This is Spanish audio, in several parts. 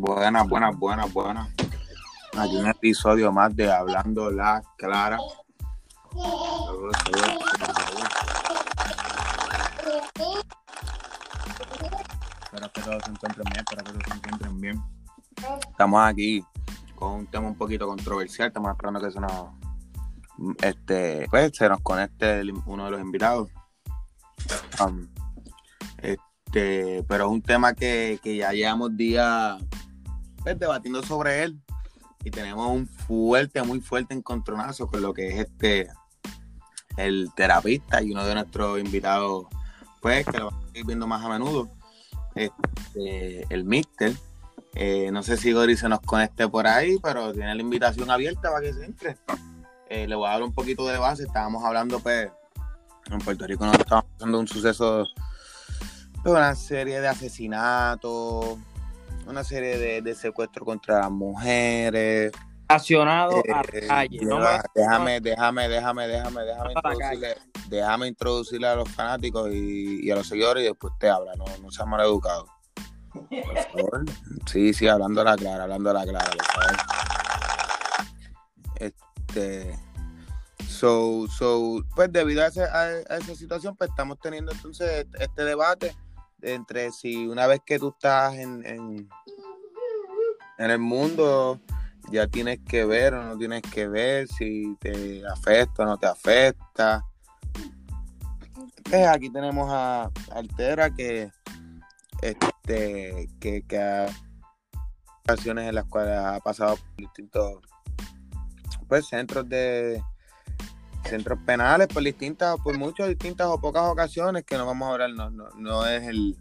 Buenas, buenas, buenas, buenas. Aquí un episodio más de Hablando la Clara. Espero que todos se encuentren bien, espero que todos se encuentren bien. Estamos aquí con un tema un poquito controversial, estamos esperando que se nos, este, pues, se nos conecte uno de los invitados. Um, este, pero es un tema que, que ya llevamos días pues, debatiendo sobre él y tenemos un fuerte, muy fuerte encontronazo con lo que es este el terapista y uno de nuestros invitados, pues, que lo vamos a ir viendo más a menudo, este, el Mister. Eh, no sé si Gori se nos conecte por ahí, pero tiene la invitación abierta para que se entre. Eh, le voy a dar un poquito de base. Estábamos hablando, pues, en Puerto Rico nos estaba pasando un suceso, una serie de asesinatos, una serie de, de secuestros contra las mujeres. Relacionado a Eh, la calle. No me- déjame, déjame, déjame, déjame, déjame A introducirle, déjame introducirle a los fanáticos y, y a los seguidores y después te habla, no, no seas mal educado. Por favor. Sí, sí, hablando a la clara, hablando a la clara. Este, so, so, pues debido a, ese- a, a esa situación, pues estamos teniendo entonces este debate entre si una vez que tú estás en, en, el mundo ya tienes que ver o no tienes que ver, si te afecta o no te afecta. Pues aquí tenemos a Altera que este que, que ha ocasiones en las cuales ha pasado por distintos pues centros de centros penales por distintas por muchas distintas o pocas ocasiones que no vamos a hablar no, no, no es el,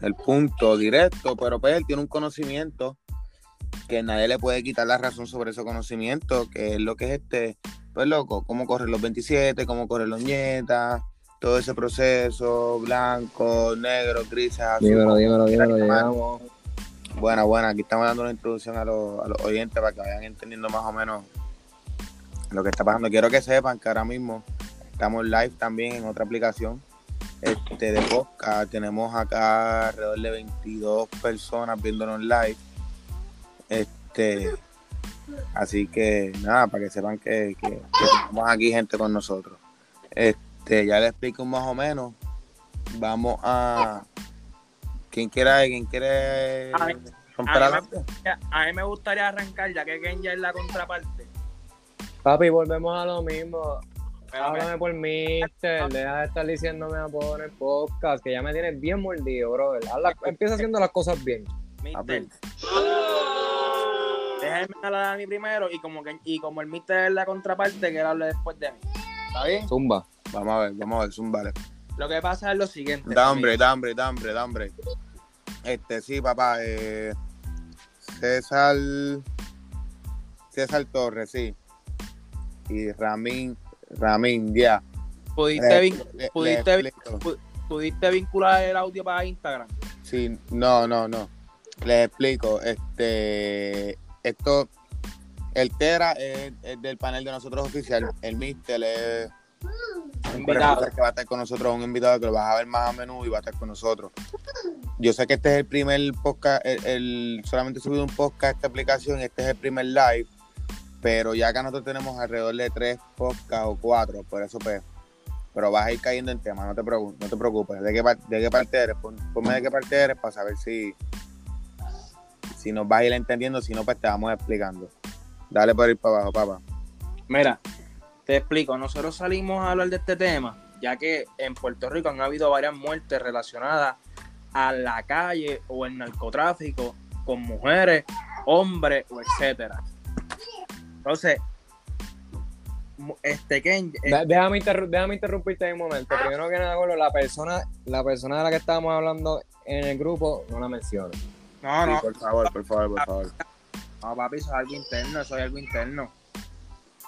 el punto directo pero pues él tiene un conocimiento que nadie le puede quitar la razón sobre ese conocimiento que es lo que es este pues loco cómo corren los 27 cómo corren los nietas todo ese proceso blanco negro grises azul Dímelo, dímelo, dímelo, llegamos. bueno, bueno, aquí estamos dando una introducción a los, a los oyentes para que vayan entendiendo más o menos lo que está pasando. Quiero que sepan que ahora mismo estamos live también en otra aplicación este, de podcast. Tenemos acá alrededor de 22 personas viéndonos live. Este, así que nada, para que sepan que, que, que tenemos aquí gente con nosotros. Este, ya les explico más o menos. Vamos a. ¿Quién quiere? ¿Quién quiere? A mí- romper a mí me-? A mí me gustaría arrancar, ya que Ken ya es la contraparte. Papi, volvemos a lo mismo. Pero Háblame por mister, deja de estar diciéndome a poner podcast, que ya me tienes bien mordido, brother. La- empieza haciendo las cosas bien. Mister, déjame hablar a mí primero y como, que, y como el Mister es la contraparte, que él hable después de mí. ¿Está bien? Zumba. Vamos a ver, vamos a ver, zumbale. Lo que pasa es lo siguiente. Da hambre, da hambre, da hambre, da hambre. Este, sí, papá. Eh, César. César Torres, sí. Y Ramín, Ramín, ya. ¿Pudiste, vin- pudiste-. ¿Pudiste vincular el audio para Instagram? Sí, no, no, no. Les explico. Este, esto, el Tera es, es del panel de nosotros oficial. El Mister es un Invitado. que va a estar con nosotros, un invitado que lo vas a ver más a menudo y va a estar con nosotros. Yo sé que este es el primer podcast, el, el- solamente he subido un podcast a esta aplicación, este es el primer live, pero ya acá nosotros tenemos alrededor de tres podcasts o cuatro, por eso pues, pero vas a ir cayendo en tema, no te no te preocupes. ¿De qué, de qué parte eres? Pon- Ponme de qué parte eres para saber si, si nos vas a ir entendiendo, si no, pues te vamos explicando. Dale por ir para abajo, papá. Mira, te explico. Nosotros salimos a hablar de este tema, ya que en Puerto Rico han habido varias muertes relacionadas a la calle o el narcotráfico con mujeres, hombres o etcétera. Entonces, este Ken, eh, Déjame, interru- déjame interrumpirte ahí un momento. Primero que nada, Gordo, la persona, la persona de la que estábamos hablando en el grupo no la menciono. no, Sí, no, por favor, por favor, por favor. no, papi, eso es algo interno, eso es algo interno.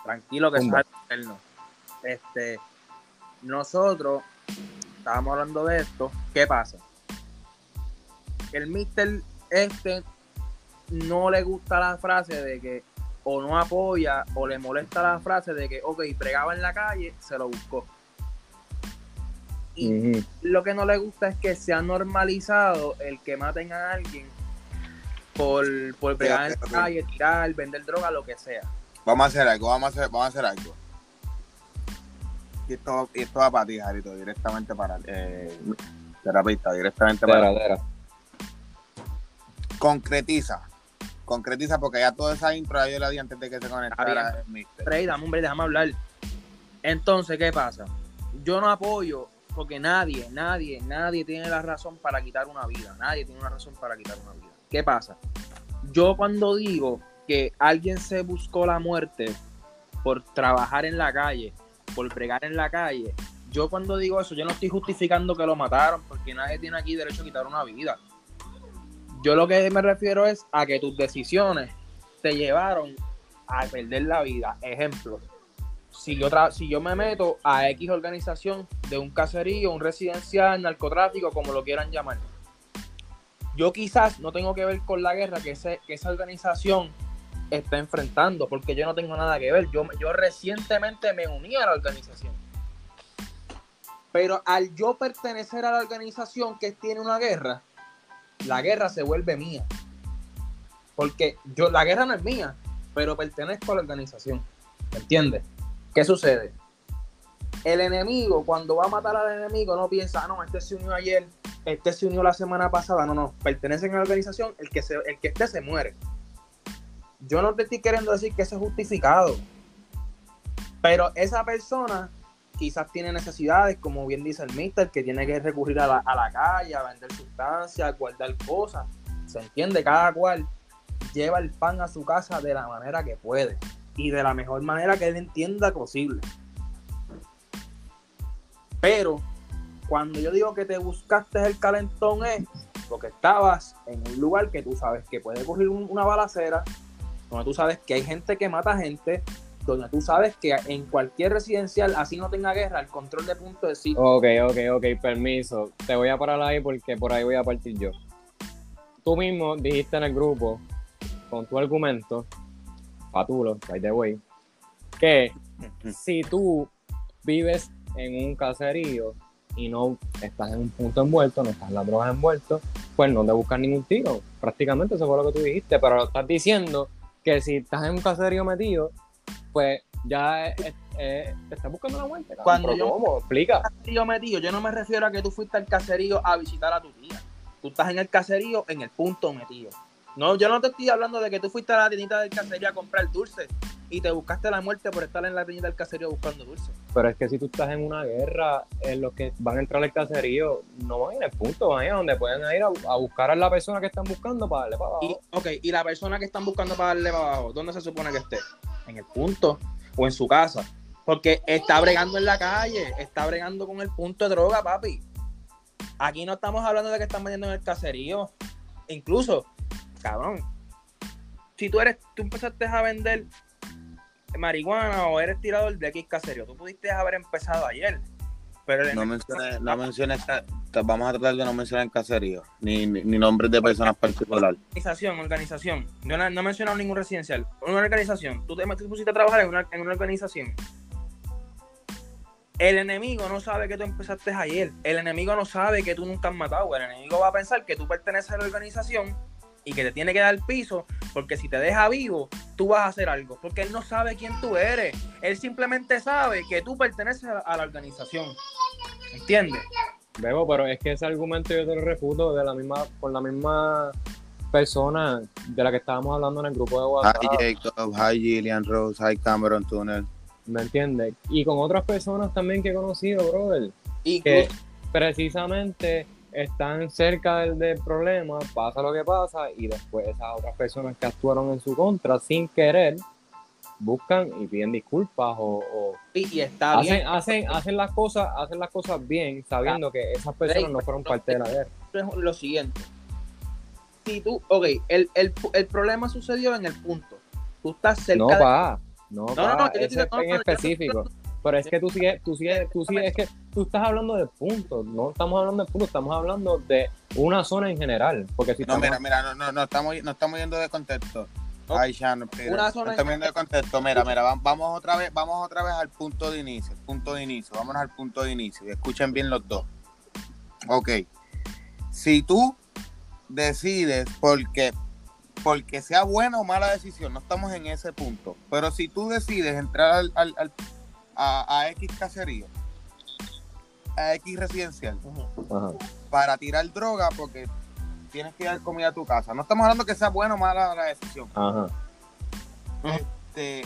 Tranquilo que eso es algo interno. Este, nosotros estábamos hablando de esto. ¿Qué pasa? El mister este no le gusta la frase de que o no apoya o le molesta la frase de que, ok, pregaba en la calle, se lo buscó. Y lo que no le gusta es que se ha normalizado el que maten a alguien por, por bregar en la calle, tirar, vender droga, lo que sea. Vamos a hacer algo, vamos a hacer, vamos a hacer algo. Y esto, y esto va para ti, Jarito, directamente para eh, terapista, directamente para. Concretiza. Concretiza porque ya toda esa intro yo la di antes de que se conectara el mister. Dame, hombre, déjame hablar. Entonces, ¿qué pasa? Yo no apoyo porque nadie, nadie, nadie tiene la razón para quitar una vida. Nadie tiene una razón para quitar una vida. ¿Qué pasa? Yo cuando digo que alguien se buscó la muerte por trabajar en la calle, por bregar en la calle, yo cuando digo eso, yo no estoy justificando que lo mataron porque nadie tiene aquí derecho a quitar una vida. Yo lo que me refiero es a que tus decisiones te llevaron a perder la vida. Ejemplo, si yo, tra- si yo me meto a X organización de un caserío, un residencial, narcotráfico, como lo quieran llamar, yo quizás no tengo que ver con la guerra que, ese- que esa organización está enfrentando, porque yo no tengo nada que ver. Yo, yo recientemente me uní a la organización. Pero al yo pertenecer a la organización que tiene una guerra, la guerra se vuelve mía. Porque yo, la guerra no es mía, pero pertenezco a la organización. ¿Me entiendes? ¿Qué sucede? El enemigo, cuando va a matar al enemigo, no piensa, ah, no, este se unió ayer, este se unió la semana pasada. No, no, pertenecen a la organización, el que, se, el que esté se muere. Yo no te estoy queriendo decir que eso es justificado. Pero esa persona quizás tiene necesidades, como bien dice el mister, que tiene que recurrir a la, a la calle, a vender sustancias, a guardar cosas. Se entiende, cada cual lleva el pan a su casa de la manera que puede y de la mejor manera que él entienda posible. Pero cuando yo digo que te buscaste el calentón es porque estabas en un lugar que tú sabes que puede ocurrir un- una balacera, donde tú sabes que hay gente que mata gente, donde tú sabes que en cualquier residencial, así no tenga guerra, el control de punto de sí. Ok, ok, ok, permiso. Te voy a parar ahí porque por ahí voy a partir yo. Tú mismo dijiste en el grupo, con tu argumento, Patulo, by the way, que si tú vives en un caserío y no estás en un punto envuelto, no estás en las drogas envuelto, pues no te buscas ningún tiro. Prácticamente eso fue lo que tú dijiste, pero estás diciendo que si estás en un caserío metido, pues ya es- es- te estás buscando la muerte. cabrón. Cuando ¿Pero yo- ¿Cómo? Explica. metido, yo no me refiero a que tú fuiste al caserío a visitar a tu tía. Tú estás en el caserío en el punto metido. No, yo no te estoy hablando de que tú fuiste a la tiendita del caserío a comprar dulces y te buscaste la muerte por estar en la tiendita del caserío buscando dulces. Pero es que si tú estás en una guerra, en los que van a entrar al caserío no van a ir al punto, van a ir a donde pueden ir a, a buscar a la persona que están buscando para darle para abajo. Y, ok, y la persona que están buscando para darle para abajo, ¿dónde se supone que esté? En el punto o en su casa. Porque está bregando en la calle, está bregando con el punto de droga, papi. Aquí no estamos hablando de que están vendiendo en el caserío. Incluso, cabrón, si tú eres, tú empezaste a vender marihuana o eres tirador de X caserío, tú pudiste haber empezado ayer. Pero No menciones, no menciones, ca- vamos a tratar de no mencionar caserío, ni, ni, ni nombres de personas particulares. organización, organización. Yo no, no he mencionado ningún residencial. Una organización. Tú te, te pusiste a trabajar en una, en una organización. El enemigo no sabe que tú empezaste ayer. El enemigo no sabe que tú nunca has matado. El enemigo va a pensar que tú perteneces a la organización y que te tiene que dar piso porque si te deja vivo, tú vas a hacer algo. Porque él no sabe quién tú eres. Él simplemente sabe que tú perteneces a, la organización. ¿Entiendes? Bebo, pero es que ese argumento yo te lo refuto de la misma, con la misma persona de la que estábamos hablando en el grupo de WhatsApp. Hi Jacob, hi Gillian Rose, hi Cameron Tunnel. ¿Me entiendes? Y con otras personas también que he conocido, brother. Y que precisamente están cerca del, del problema, pasa lo que pasa, y después esas otras personas que actuaron en su contra sin querer buscan y piden disculpas o, o y, está bien. hacen, hacen, hacen las cosas, hacen las cosas bien, sabiendo que esas personas no fueron parte de la guerra. lo siguiente. Si tú, ok, el, el, el problema sucedió en el punto. Tú estás cerca No, de- pa, no, no, pa, no, ese es no, en no, yo- específico. Pero es que tú sigues, tú sigues, tú sigues, es que tú estás hablando de puntos, no estamos hablando de puntos, estamos hablando de una zona en general. Porque si No, estamos- mira, mira, no, no, no estamos, no estamos yendo de contexto. Ay, Shannon, Peter, Una no zona estamos yendo de contexto. Mira, mira, va- vamos otra vez, vamos otra vez al punto de inicio, punto de inicio, vámonos al punto de inicio. Y escuchen bien los dos. Ok. Si tú decides, porque porque sea buena o mala decisión, no estamos en ese punto. Pero si tú decides entrar al, al- al- a, a X caserío, a X residencial, Ajá. para tirar droga porque tienes que dar comida a tu casa. No estamos hablando que sea buena o mala la decisión. Ajá. Este,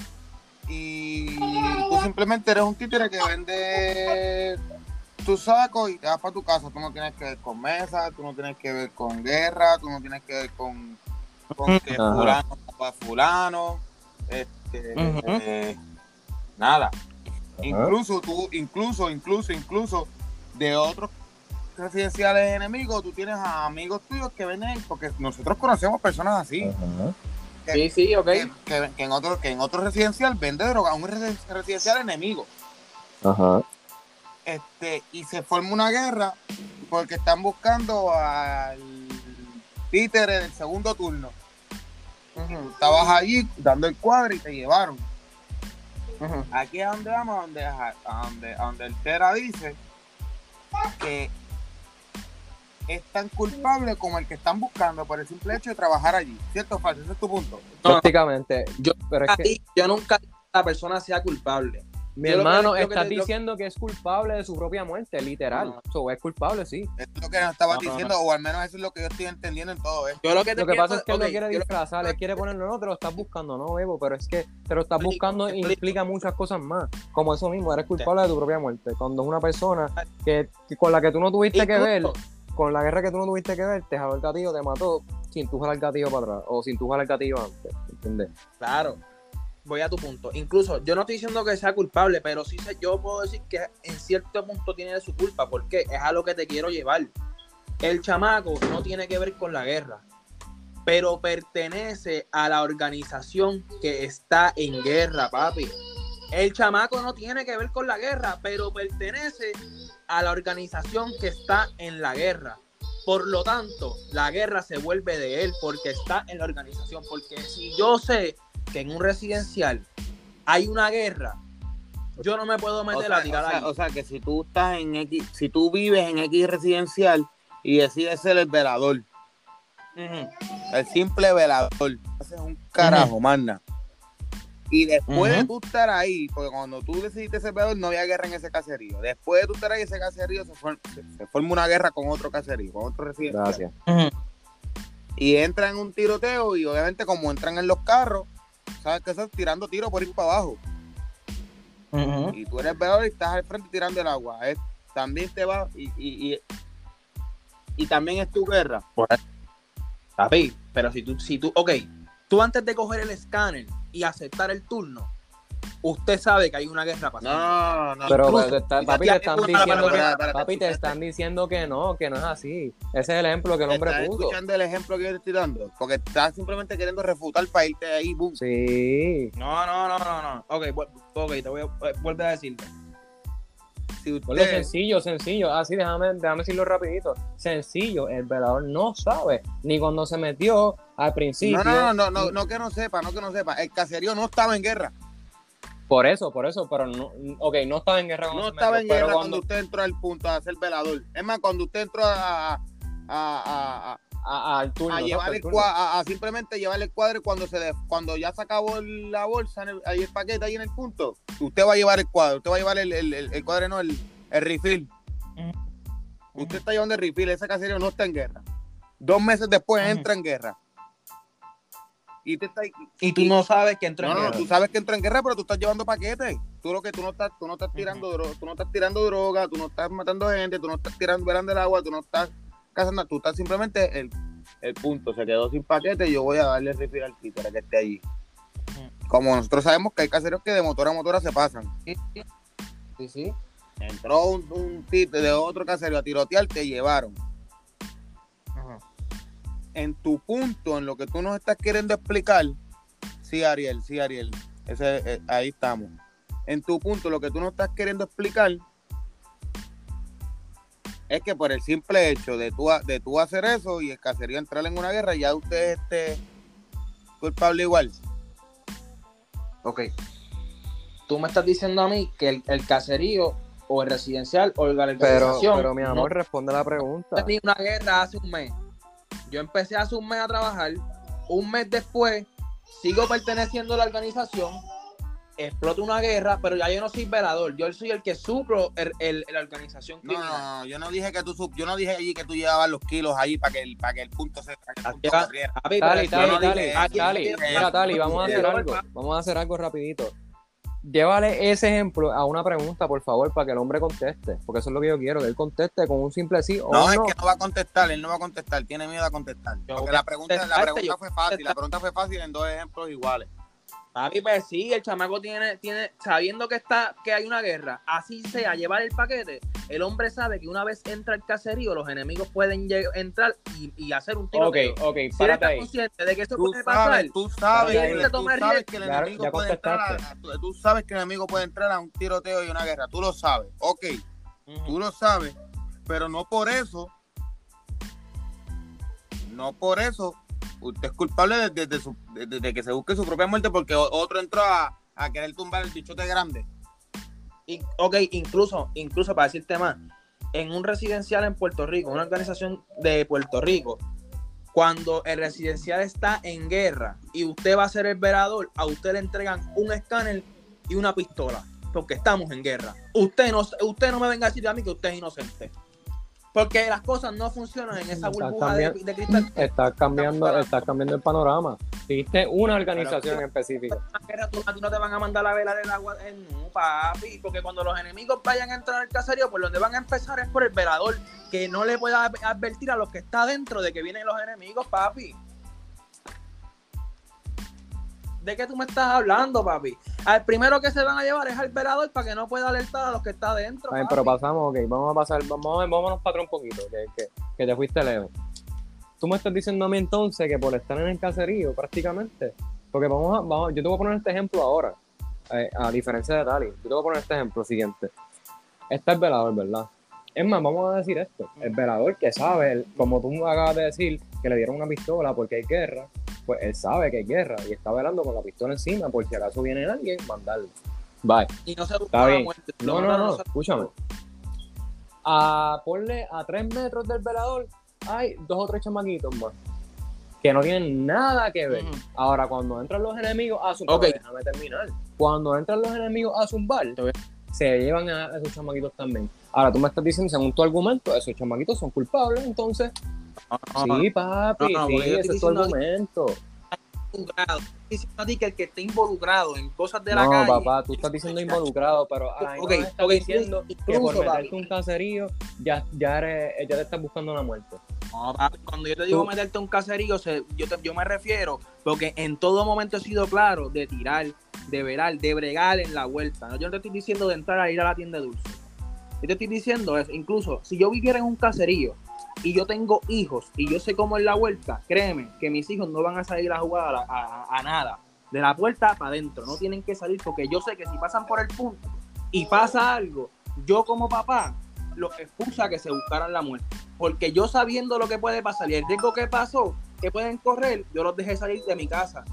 y tú simplemente eres un títere que vende tu saco y te vas para tu casa. Tú no tienes que ver con mesa, tú no tienes que ver con guerra, tú no tienes que ver con, con que Ajá. fulano para fulano. Este, eh, nada. Ajá. Incluso tú, incluso, incluso, incluso de otros residenciales enemigos, tú tienes a amigos tuyos que venden, porque nosotros conocemos personas así Ajá. Sí, sí, ok. que, que- que en otro que en otro residencial vende droga, un resi- residencial enemigo. Ajá. Este, y se forma una guerra porque están buscando al títere del segundo turno. Estabas allí dando el cuadro y te llevaron. Aquí es donde vamos, donde, a donde, a donde el Tera dice que es tan culpable como el que están buscando por el simple hecho de trabajar allí. ¿Cierto o falso? Ese es tu punto. No. Prácticamente. Yo- pero es que yo nunca la persona sea culpable. Mi yo lo que- hermano que está diciendo que es culpable de su propia muerte, literal. No. So, es culpable, sí. Eso es lo que nos No, no, diciendo, o al menos eso es lo que yo estoy entendiendo en todo esto. Yo lo que te Lo que quiero- pasa es que él ok, lo quiere yo lo- disfrazar, él quiere ponerlo, no, te lo estás buscando, no, Bebo, pero es que te lo estás buscando e implica muchas cosas más. Como eso mismo, eres culpable de tu propia muerte. Cuando es una persona que, que con la que tú no tuviste que ver, con la guerra que tú no tuviste que ver, te jaló el gatillo, te mató sin tú jalar el gatillo para atrás, o sin tú jalar el gatillo antes, ¿entiendes? Claro. Voy a tu punto. Incluso, yo no estoy diciendo que sea culpable, pero sí sé, yo puedo decir que en cierto punto tiene de su culpa, porque es a lo que te quiero llevar. El chamaco no tiene que ver con la guerra, pero pertenece a la organización que está en guerra, papi. El chamaco no tiene que ver con la guerra, pero pertenece a la organización que está en la guerra. Por lo tanto, la guerra se vuelve de él porque está en la organización. Porque si yo sé que en un residencial hay una guerra, yo no me puedo O meter sea, a tirar o sea- ahí. o sea, que si tú estás en X, si tú vives en X residencial y decides ser el velador, el simple velador, haces un carajo, manda. Y después de tú estar ahí, porque cuando tú decidiste ser velador no había guerra en ese caserío. Después de tú estar ahí, ese caserío se, form- se- se forma una guerra con otro caserío, con otro residencial. Gracias. Y entran en un tiroteo y obviamente como entran en los carros, sabes que eso es tirando tiros por ir para abajo. Y tú eres velador y estás al frente tirando el agua. Es- también te va y, y, y, y también es tu guerra. Papi, pero si tú, si tú, ok, tú antes de coger el escáner y aceptar el turno, usted sabe que hay una guerra pasando. No, no. Pero Incluso, está- y papi, te están diciendo que, papi, te están diciendo que no, que no es así. Ese es el ejemplo que el hombre ¿Estás puso. escuchando el ejemplo que yo te estoy dando? Porque estás simplemente queriendo refutar para irte ahí, boom. Sí. No, no, no, no, no. Ok, ok, te voy a, eh, vuelve a decirte. Si usted, sencillo, sencillo. Así, déjame, déjame decirlo rapidito. Sencillo, el velador no sabe. Ni cuando se metió al principio. no, no, no, no, no, no que no sepa, no que no sepa. El caserío no estaba en guerra. Por eso, por eso, pero no, ok, no estaba en guerra cuando No estaba en guerra cuando... cuando, usted entró al punto a ser velador. Es más, cuando usted entró a, a, a- a- a- al turno, a exacto, llevar el turno. cua- a, a simplemente llevar el cuadro y cuando se de- cuando ya se acabó la bolsa en el, ahí el paquete ahí en el punto usted va a llevar el cuadro usted va a llevar el, el, el, el cuadro no el, el refill usted está llevando el refill ese caserío no está en guerra. Dos meses después entra en guerra y te está Y tú no sabes que entra no, en no, guerra. tú sabes que entra en guerra pero tú estás llevando paquetes tú lo que tú no estás tú no estás tirando droga tú no estás tirando droga tú no estás matando gente tú no estás tirando verán del agua tú no estás cazando tú estás simplemente el, el punto se quedó sin paquete yo voy a darle el refill al títere que esté allí como nosotros sabemos que hay caseros que de motor a motora se pasan Sí, sí. entró un, un títere de otro casero a tirotear te llevaron. En tu punto, en lo que tú nos estás queriendo explicar, sí, Ariel, sí, Ariel, ese, eh, ahí estamos. En tu punto, lo que tú nos estás queriendo explicar es que por el simple hecho de tú, de tú hacer eso y el caserío entrar en una guerra, ya usted es este culpable igual. Ok. Tú me estás diciendo a mí que el, el caserío o el residencial o la Pero, organización pero mi no amor, responde la pregunta. tenía una guerra hace un mes. Yo empecé hace un mes a trabajar. Un mes después, sigo perteneciendo a la organización, explota una guerra, pero ya yo no soy velador, yo soy el que suplo el, el- la organización No, no, no, yo no dije que tú sup- yo no dije allí que tú llevabas los kilos ahí para que el, para que el punto se Tali, Tali, Tali, eso, Tali, vamos a hacer algo, vamos a hacer algo rapidito. Llévale ese ejemplo a una pregunta, por favor, para que el hombre conteste, porque eso es lo que yo quiero, que él conteste con un simple sí o No, no. es que no va a contestar, él no va a contestar, tiene miedo a contestar. Yo Porque la pregunta, la pregunta fue fácil, la pregunta fue fácil en dos ejemplos iguales. Papi, pues sí, el chamaco tiene, tiene, sabiendo que está, que hay una guerra, así sea, llevar el paquete, el hombre sabe que una vez entra el caserío, los enemigos pueden entrar y, y hacer un tiro. Ok, ok, Si párate ahí. consciente de que eso Tú puede pasar, sabes, tú sabes, tú sabes riesgo. que el Ya- enemigo puede entrar a, contestaste. tú, sabes que el enemigo puede entrar a un tiroteo y una guerra, tú lo sabes, ok, tú lo sabes, pero no por eso, no por eso, usted es culpable de, de- de su- de- de- de que se busque su propia muerte porque otro entró a, querer tumbar el bichote grande. Ok, incluso, incluso para decirte más, en un residencial en Puerto Rico, una organización de Puerto Rico, cuando el residencial está en guerra y usted va a ser el velador, a usted le entregan un escáner y una pistola, porque estamos en guerra. Usted no, usted no me venga a decir a mí que usted es inocente. Porque las cosas no funcionan en esa burbuja de, cristal. Estás cambiando, estás cambiando el panorama. Dijiste una organización en específica. tú, a ti no te van a mandar a velar el agua. eh, no, papi, porque cuando los enemigos vayan a entrar al caserío, por donde van a empezar es por el velador, que no le pueda advertir a los que está dentro de que vienen los enemigos, papi. ¿De qué tú me estás hablando, papi? Al primero que se van a llevar es al velador para que no pueda alertar a los que está dentro. Está bien, papi. pero pasamos, ok, vamos a pasar, vamos vámonos para atrás un poquito, que, que, que te fuiste lejos. Tú me estás diciendo a mí entonces que por estar en el caserío, prácticamente, porque vamos a, vamos, yo te voy a poner este ejemplo ahora, eh, a diferencia de Tali, yo te voy a poner este ejemplo siguiente. Está el velador, ¿verdad? Es más, vamos a decir esto, el velador que sabe, el- como tú acabas de decir, que le dieron una pistola porque hay guerra, pues él sabe que hay guerra y está velando con la pistola encima por si acaso viene alguien, mandarlo. Bye. Y no se busca Está la muerte. No, no, no, se- escúchame. A ponle a tres metros del velador hay dos o tres chamaquitos más que no tienen nada que ver. Ahora, cuando entran los enemigos a zumbar, Ok. déjame terminar. Cuando entran los enemigos a zumbar, se llevan a esos chamaquitos también. Ahora, tú me estás diciendo, según tu argumento, esos chamaquitos son culpables, entonces. No, no, sí, papi, no, no, sí, ese es tu argumento. diciendo a ti que el que esté involucrado en cosas de la No, calle. papá, tú estás diciendo involucrado, pero a la misma Ok, vez estás ok, diciendo que por incluso, meterte papi. un caserío ya, ya, eres- ya te estás buscando la muerte. No, papi, cuando yo te digo Tú- meterte un caserío, se- yo, te- yo me refiero, porque en todo momento he sido claro de tirar, de verar, de bregar en la vuelta. ¿no? Yo no te estoy diciendo de entrar a ir a la tienda de dulce. Yo te estoy diciendo eso. Incluso si yo viviera en un caserío y yo tengo hijos y yo sé cómo es la vuelta, créeme que mis hijos no van a salir a jugar a, a- nada. De la puerta para adentro. No tienen que salir porque yo sé que si pasan por el punto y pasa algo, yo como papá los expulso a que se buscaran la muerte. Porque yo sabiendo lo que puede pasar y el riesgo que pasó, que pueden correr, yo los dejé salir de mi casa.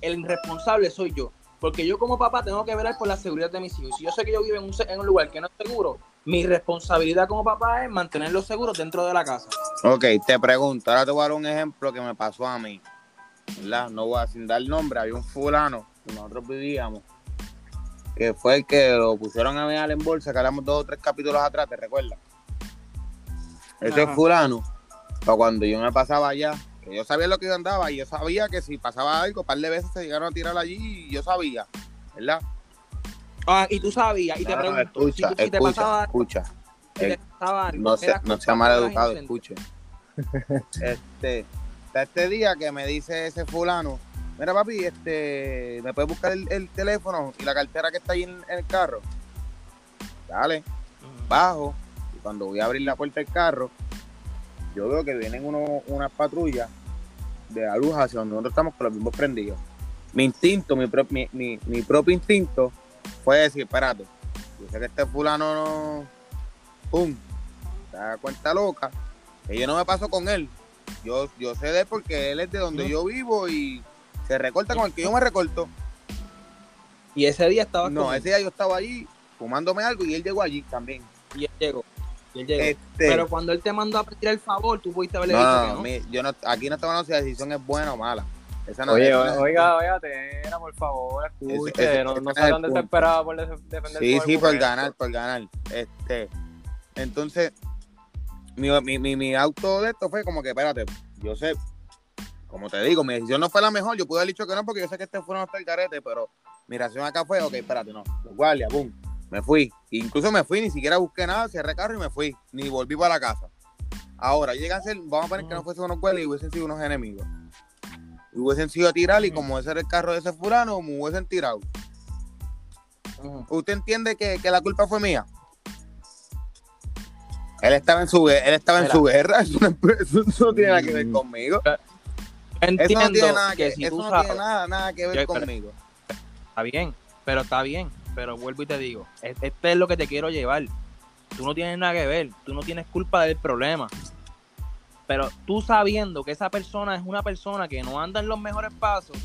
El irresponsable soy yo. Porque yo como papá tengo que velar por la seguridad de mis hijos. Si yo sé que yo vivo en un lugar que no es seguro, mi responsabilidad como papá es mantenerlos seguros dentro de la casa. Ok, te pregunto, ahora te voy a dar un ejemplo que me pasó a mí. ¿Verdad? No voy a sin dar nombre, había un fulano que nosotros vivíamos, que fue el que lo pusieron a mirar en bolsa, que hablamos dos o tres capítulos atrás, ¿te recuerdas? Ese Ajá. fulano, para cuando yo me pasaba allá, que yo sabía lo que yo andaba y yo sabía que si pasaba algo, un par de veces se llegaron a tirar allí y yo sabía, ¿verdad? Ah, y tú sabías, y te No, no, pregunto, escucha, si, tú- si te escucha, pasaba, escucha. si te pasaba algo, No, se, eras no sea mal educado, escuche. Este, este día que me dice ese fulano, mira papi, este, ¿me puedes buscar el, el teléfono y la cartera que está ahí en, en el carro? Dale, bajo, y cuando voy a abrir la puerta del carro, yo veo que vienen uno, unas patrullas de la luz hacia donde nosotros estamos con los mismos prendidos. Mi instinto, mi, pro- mi, mi- mi propio instinto fue decir, espérate, yo sé que este fulano no, pum, da cuenta loca, que yo no me paso con él. Yo, yo sé de él porque él es de donde yo vivo y se recorta con el que yo me recorto. Y ese día estaba No, ese día yo estaba allí fumándome algo y él llegó allí también. y él llegó. Y él llegó. Este, Pero cuando él te mandó a pedir el favor, tú pudiste haberle no, dicho no, que no, no. mi- yo no, aquí no estamos hablando si la decisión es buena o mala. Esa no Oye, no es- oiga, oiga, Tera, por favor, escuche. ese- no ese no es sea el tan punto. desesperado por def- defender Sí, sí, por ganar, por ganar. Este, entonces, mi, mi, mi, mi auto de esto fue como que, espérate, yo sé, como te digo, mi decisión no fue la mejor, yo pude haber dicho que no, porque yo sé que este fueron hasta el carete, pero mi reacción acá fue, ok, espérate, no, los guardias, boom, me fui. Incluso me fui, ni siquiera busqué nada, cerré carro y me fui, ni volví para la casa. Ahora, llega a ser, vamos a poner que no fuesen unos guardias y hubiesen sido unos enemigos. Y hubiesen sido a tirar y como ese era el carro de ese fulano, me hubiesen tirado. ¿Usted entiende que, que la culpa fue mía? Él estaba en su, él estaba en su guerra, eso no, eso no tiene nada que ver Mm. conmigo. Entiendo Eso no tiene nada que, que si eso tú no sabes, tiene nada, nada que ver Yo- pero- conmigo. está bien, pero está bien, pero vuelvo y te digo, es- este es lo que te quiero llevar. Tú no tienes nada que ver, tú no tienes culpa del problema. Pero tú sabiendo que esa persona es una persona que no anda en los mejores pasos,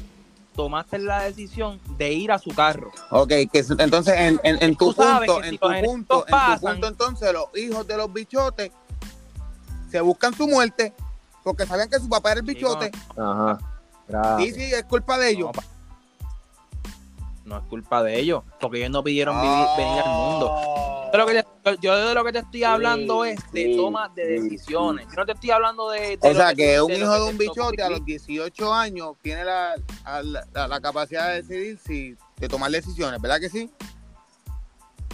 tomaste la decisión de ir a su carro. Ok, que es- entonces en, en, en tu punto, en si tu punto, en tu punto, entonces los hijos de los bichotes se buscan su muerte porque sabían que su papá era el bichote. Ajá. Sí, sí, es culpa de ellos. No, es culpa de ellos, porque ellos no pidieron vivir- venir al mundo. Lo que yo de lo que te estoy hablando es de sí, toma de decisiones. Yo no te estoy hablando de. de O sea, que un hijo de un bichote a los 18 años tiene la, la, la- la capacidad de decidir si de tomar decisiones, ¿verdad que sí?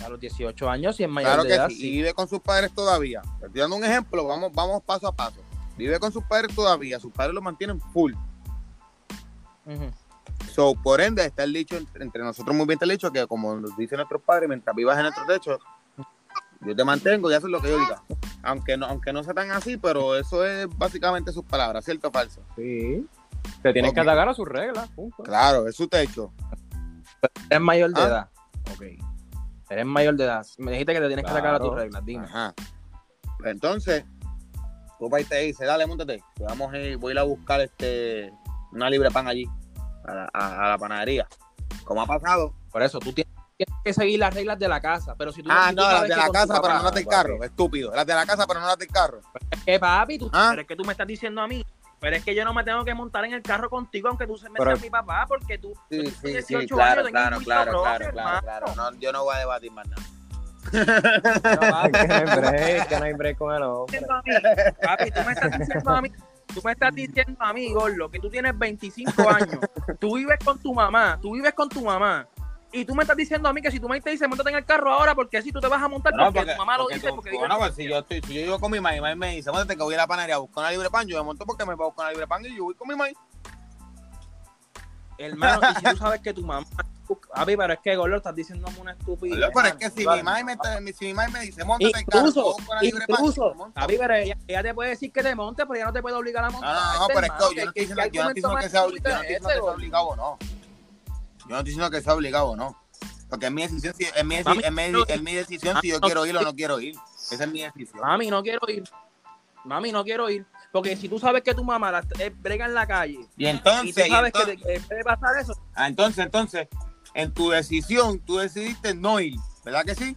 A los 18 años, si es mayor Claro de que edad, sí. Y vive con sus padres todavía. Estoy dando un ejemplo, vamos, vamos paso a paso. Vive con sus padres todavía, sus padres lo mantienen full. So, por ende, está el dicho entre, entre nosotros muy bien está el dicho que como nos dicen nuestros padres, mientras vivas en nuestro techo, yo te mantengo y haces lo que yo diga. Aunque no, aunque no sea tan así, pero eso es básicamente sus palabras, ¿cierto o falso? Sí. Te tienes que atacar a sus reglas, punto. Claro, es su techo. Eres mayor de Ah. edad. Ok. Eres mayor de edad. Me dijiste que te tienes que sacar a tus reglas, dime. Ajá. Pues entonces, tu país te dice, dale, montate. Vamos a ir, voy a ir a buscar este una libre pan allí, a la, a- a la panadería. Como ha pasado. Por eso, tú tienes que seguir las reglas de la casa. Pero si tú Ah, no, las de la casa, pero no las del carro. Estúpido. Las de la casa, pero no las del carro. Es que papi, tú, Ah. pero es que tú me estás diciendo a mí. Pero es que yo no me tengo que montar en el carro contigo, aunque tú se metas Pero- a mi papá, porque tú. Sí, tú sí, sí, 18 claro, años, claro, claro, claro, propio, claro, hermano. claro. No, yo no voy a debatir más nada. que no hay break, que no hay break con el hombre. diciendo a mí, papi, tú me estás diciendo a mí, tú me estás diciendo a mí, Gordo, que tú tienes 25 años, tú vives con tu mamá, tú vives con tu mamá, y tú me estás diciendo a mí que si tú me dices, montate en el carro ahora, porque si tú te vas a montar, porque, tu mamá lo dice, tú- porque bueno, pues si yo, estoy, si yo vivo con mi mamá y mi mamá me dice, montate que voy a la panadería a buscar una libre pan, yo me monto porque me voy a buscar una libre pan y yo voy con mi mamá. hermano, y si tú sabes que tu mamá, papi, pero es que Gordo estás diciendo una estupidez. Pero es que si mi mamá me, si mi mamá me dice, montate en carro, Incluso, yo voy la libre pan, incluso, monto. papi, pero ella, ella te puede decir que te monte, pero ella no te puede obligar a No, montar. no, no, pero es que no no yo no estoy diciendo que sea obligado o no. Yo no estoy diciendo que sea obligado o no. Porque es mi decisión, si- es mi, deci- Mami, es mi- es mi decisión si yo no, quiero ir o no quiero ir. Esa es mi decisión. Mami, no quiero ir. Mami, no quiero ir. Porque si tú sabes que tu mamá la, eh, brega en la calle Y y entonces, tú y sabes entonces, que, te- que puede pasar eso, ah, entonces, entonces, en tu decisión, tú decidiste no ir, ¿verdad que sí?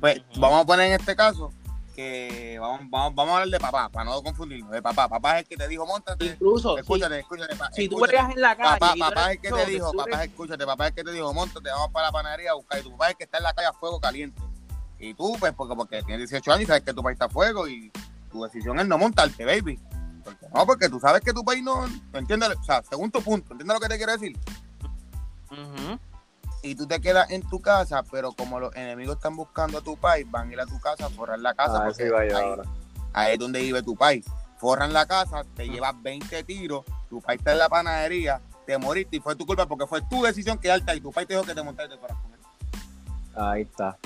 Pues vamos a poner en este caso que vamos, vamos, vamos a hablar de papá, para no confundirnos, de papá. Papá es el que te dijo, montate. incluso si, Escúchate, escúchate. pa- si tú escúchate. bregas en la calle. Papá, tú papá es el que te dijo, tú papá, eres- escúchate, papá es el que te dijo, montate, vamos para la panadería a buscar. Y tu papá es el que está en la calle a fuego caliente. Y tú, pues, porque, porque tienes 18 años y sabes que tu país está a fuego y tu decisión es no montarte, baby. Porque, no, porque tú sabes que tu país no, ¿entiendes? O sea, según tu punto, ¿entiendes lo que te quiero decir? Ujú. Y tú te quedas en tu casa, pero como los enemigos están buscando a tu país, van a ir a tu casa a forrar la casa. Ah, porque ahí- ahora. ahí es donde vive tu país. Forran la casa, te llevas 20 tiros, tu país está en la panadería, te moriste y fue tu culpa porque fue tu decisión quedarte ahí. Tu país te dijo que te montaste de corazón. Ahí está.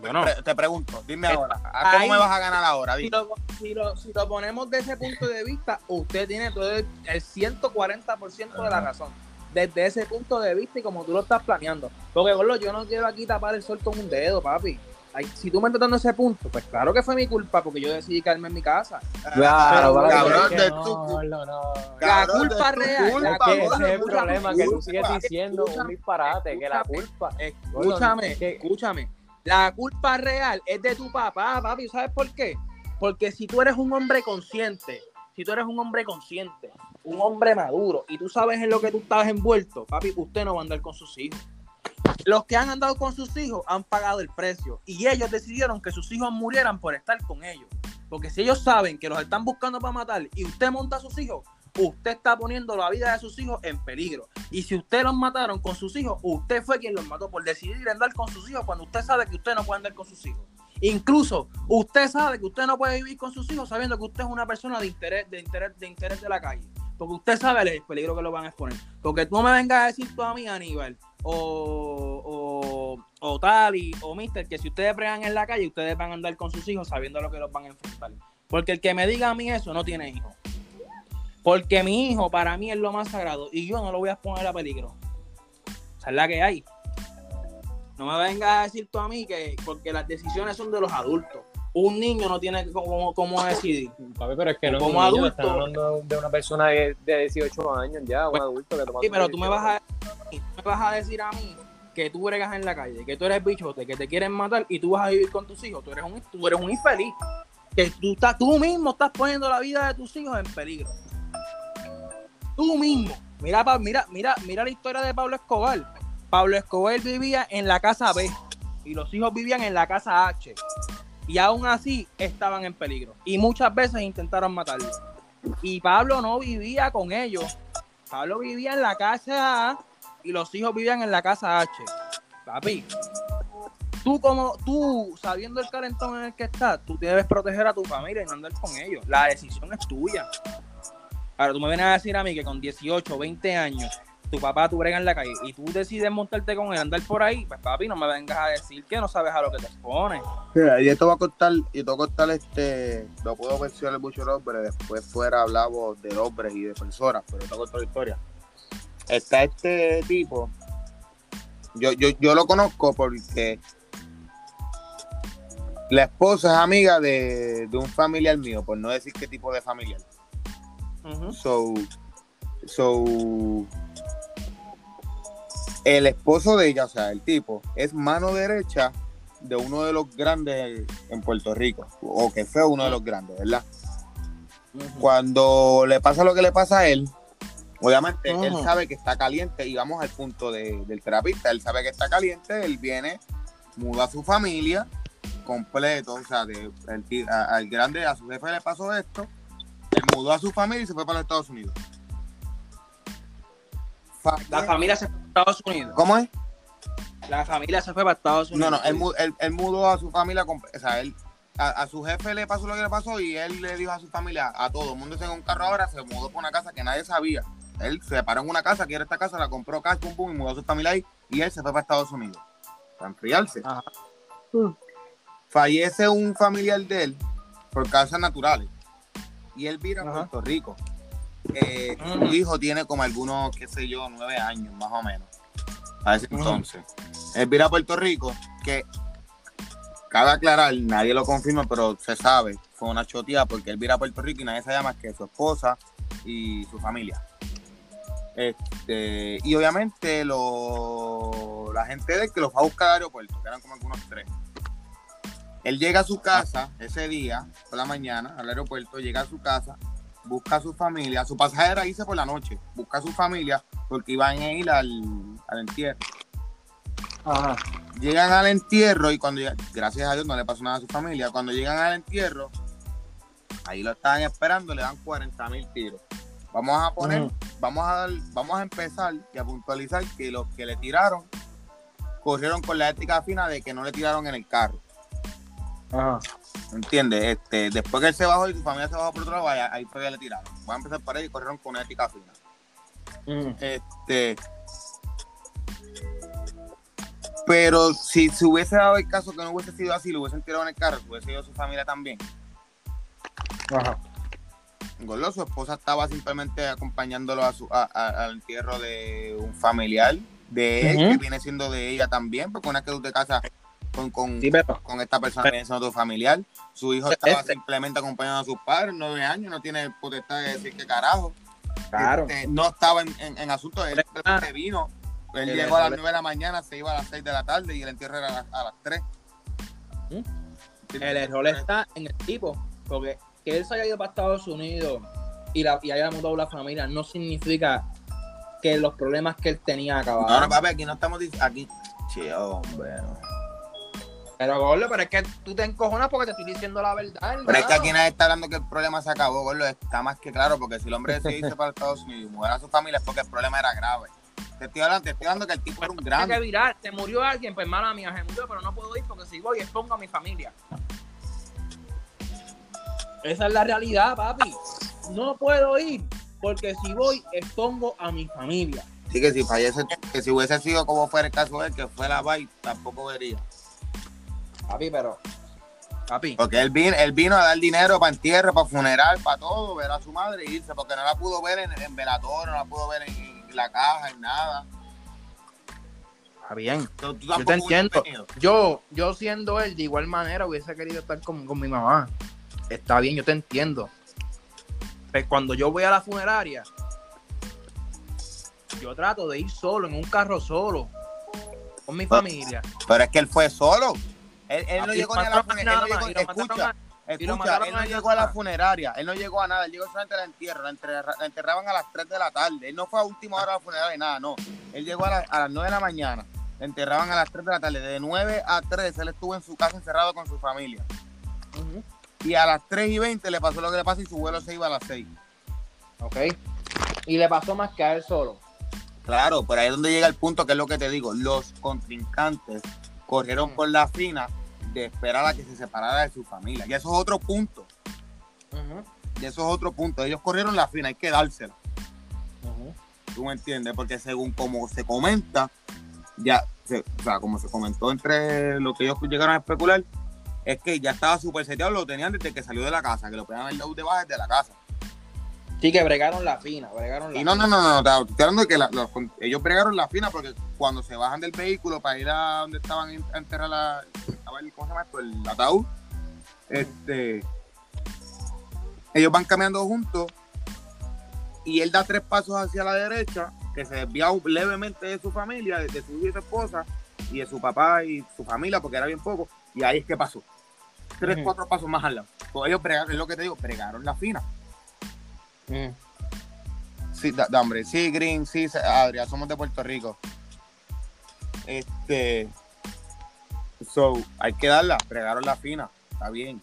Bueno. te pregunto, dime Eh, ahora, ¿a ¿cómo ahí- me vas a ganar ahora? Si lo, si, lo, si lo ponemos desde ese punto de vista, usted tiene todo el, el 140% de la razón. Desde ese punto de vista y como tú lo estás planeando. Porque, Gordo, yo no quiero aquí tapar el sol con un dedo, papi. Ay, si tú me estás dando ese punto, pues claro que fue mi culpa porque yo decidí quedarme en mi casa. Claro, Pero, cabrón, de no, tu- no, no. Cabrón, culpa real, culpa, la que que- gordo, ese es el problema, que tú sigues diciendo un Escúchame, disparate, que la culpa. Escúchame, escúchame. La culpa real es de tu papá, papi. ¿Sabes por qué? Porque si tú eres un hombre consciente si tú eres un hombre consciente, un hombre maduro, y tú sabes en lo que tú estabas envuelto, papi, usted no va a andar con sus hijos. Los que han andado con sus hijos han pagado el precio y ellos decidieron que sus hijos murieran por estar con ellos. Porque si ellos saben que los están buscando para matar y usted monta a sus hijos, usted está poniendo la vida de sus hijos en peligro. Y si usted los mataron con sus hijos, usted fue quien los mató por decidir andar con sus hijos cuando usted sabe que usted no puede andar con sus hijos. Incluso usted sabe que usted no puede vivir con sus hijos sabiendo que usted es una persona de interés, de interés, de interés de la calle. Porque usted sabe el peligro que lo van a exponer. Porque tú no me vengas a decir tú a mí, Aníbal, o, o, o Tali, o Mister, que si ustedes pregan en la calle, ustedes van a andar con sus hijos sabiendo lo que los van a enfrentar. Porque el que me diga a mí eso no tiene hijos. Porque mi hijo para mí es lo más sagrado y yo no lo voy a exponer a peligro. Esa es la que hay. No me vengas a decir tú a mí que porque las decisiones son de los adultos. Un niño no tiene cómo, cómo decidir. Papi, pero es que no Como un niño, adulto. hablando de una persona de, de 18 años ya, un Pues, adulto que toma Sí, pero tú me vas a, tú me vas a decir a mí que tú bregas en la calle, que tú eres bichote, que te quieren matar y tú vas a vivir con tus hijos. Tú eres un, tú eres un infeliz. Que tú, estás, tú mismo estás poniendo la vida de tus hijos en peligro. Tú mismo. Mira, mira, mira, mira la historia de Pablo Escobar. Pablo Escobar vivía en la casa B y los hijos vivían en la casa H. Y aún así estaban en peligro. Y muchas veces intentaron matarlo. Y Pablo no vivía con ellos. Pablo vivía en la casa A y los hijos vivían en la casa H. Papi, tú como tú, sabiendo el calentón en el que estás, tú debes proteger a tu familia y no andar con ellos. La decisión es tuya. Ahora tú me vienes a decir a mí que con 18, 20 años, tu papá tú brega en la calle y tú decides montarte con él, andar por ahí, pues papi, no me vengas a decir que no sabes a lo que te expones. Mira, y esto va a costar, y esto va a costar este, lo puedo mencionar mucho nombre, después fuera hablamos de nombres y de personas, pero esto va a contar la historia. Está este tipo, yo, yo, yo lo conozco porque la esposa es amiga de, de un familiar mío, por no decir qué tipo de familiar. So, so, el esposo de ella, o sea, el tipo, es mano derecha de uno de los grandes en Puerto Rico, o que fue uno de los grandes, ¿verdad? Cuando le pasa lo que le pasa a él, obviamente él sabe que está caliente y vamos al punto de- del terapista, él sabe que está caliente, él viene, muda a su familia completo, o sea, de, el ti- a- al grande, a su jefe le pasó esto, él mudó a su familia y se fue para los Estados Unidos. La familia se fue Estados Unidos. ¿Cómo es? La familia se fue para Estados Unidos. No, no, él, él- él mudó a su familia, o sea, él, a, a su jefe le pasó lo que le pasó y él le dijo a su familia, a todo el mundo en un carro ahora, se mudó por una casa que nadie sabía. Él se paró en una casa, quiere esta casa, la compró cash, pum, pum, y mudó a su familia ahí y él se fue para Estados Unidos, para enfriarse. Ajá. Fallece un familiar de él por causas naturales y él vira a. Puerto Rico. Eh. Su hijo tiene como algunos, qué sé yo, nueve años más o menos. A ese entonces. Él vira a Puerto Rico, que cabe aclarar, nadie lo confirma, pero se sabe, fue una choteada porque él vira a Puerto Rico y nadie sabe más que su esposa y su familia. Este, y obviamente lo, la gente de él que los va a buscar al aeropuerto, que eran como algunos tres. Él llega a su casa ese día, por la mañana, al aeropuerto, llega a su casa, busca a su familia, su pasaje era irse por la noche, busca a su familia porque iban a ir al, al entierro. Ajá. Llegan al entierro y cuando gracias a Dios no le pasó nada a su familia, cuando llegan al entierro, ahí lo estaban esperando, le dan 40 mil tiros. Vamos a poner, vamos a dar, vamos a empezar y a puntualizar que los que le tiraron corrieron con la ética fina de que no le tiraron en el carro. Ajá. ¿Entiendes? Este, después que él se bajó y su familia se bajó por otro lado, ahí, ahí todavía le tiraron. Voy a empezar por ahí y corrieron con una ética fina. Este. Pero si se hubiese dado el caso que no hubiese sido así, lo hubiesen tirado en el carro, hubiese ido su familia también. Ajá. Gordo, su esposa estaba simplemente acompañándolo a su, a- a- al entierro de un familiar de él, que viene siendo de ella también, porque una que tú te casas con, con, Sí, pero. con esta persona que viene siendo tu familiar, su hijo estaba Este- simplemente acompañando a sus padres, nueve años, no tiene potestad de decir qué carajo. Claro. Este, no estaba en, en, en asunto, él Ah. simplemente vino. Él llegó a las 9 de la mañana, se iba a las 6 de la tarde y el entierro era a las, a las 3. ¿Mm? El error está en el tipo, porque que él se haya ido para Estados Unidos y, la, y haya mudado la familia, no significa que los problemas que él tenía acabaron. No, no, papi, aquí no estamos. Aquí. Che, hombre. no. Pero, Gordo, pero es que tú te encojonas porque te estoy diciendo la verdad. Pero es que aquí nadie está hablando que el problema se acabó, Gordo. Está más que claro, porque si el hombre decidió irse para Estados Unidos y mudar a su familia es porque el problema era grave. Te estoy hablando, te estoy hablando que el tipo era un Tiene grande. que virar. Se murió alguien, pues mala mía, se murió, pero no puedo ir porque si voy expongo a mi familia. Esa es la realidad, papi. No puedo ir porque si voy expongo a mi familia. Así que si fallece, que si hubiese sido como fuera el caso de él, que fue la Bay, tampoco vería. Papi, pero. Papi. Porque él vino, él vino a dar dinero para entierro, para funeral, para todo, ver a su madre e irse, porque no la pudo ver en, en velatorio, no la pudo ver en, la caja, en nada. Está bien. Tú- tú Yo te entiendo. Yo, yo siendo él, de igual manera hubiese querido estar con, con mi mamá. Está bien, yo te entiendo. Pero cuando yo voy a la funeraria, yo trato de ir solo, en un carro solo, con mi familia. Pero es que él fue solo. Él, él no llegó ni a la funeraria. Él no llegó, escucha, a- escucha, él no a llegó a la funeraria. Él no llegó a nada. Él llegó solamente entierro. La, enterra- la enterraban a las 3 de la tarde. Él no fue a última hora a la funeraria, nada, no. Él llegó a, la- a las 9 de la mañana. La enterraban a las 3 de la tarde. De 9 a 3 él estuvo en su casa encerrado con su familia. Y a las 3 y 20 le pasó lo que le pasa y su vuelo se iba a las 6. Ok. Y le pasó más que a él solo. Claro, pero ahí es donde llega el punto que es lo que te digo. Los contrincantes corrieron Mm. por la fina de esperar a que se separara de su familia. Y eso es otro punto. Y eso es otro punto. Ellos corrieron la fina, hay que dársela. ¿Tú me entiendes? Porque según como se comenta, ya, se- o sea, como se comentó entre lo que ellos llegaron a especular, es que ya estaba súper seteado, lo tenían desde que salió de la casa, que lo podían haber dado de baja desde la casa. Sí, que bregaron la fina, bregaron la Y no, no, no, no, no, estoy hablando de que la- los- ellos bregaron la fina porque cuando se bajan del vehículo para ir a donde estaban a enterrar la, estaba el- ¿cómo se llama esto? El ataúd, este, ellos van caminando juntos y él da tres pasos hacia la derecha, que se desvía levemente de su familia, de, de su hija y su esposa, y de su papá y su familia, porque era bien poco, y ahí es que pasó. Tres, cuatro pasos más al lado. Pues ellos bregaron, es lo que te digo, bregaron la fina. Ujú. Sí, da, hombre, sí, Green, sí, Adria, somos de Puerto Rico. Este. So, hay que darla, pregaron la fina, está bien.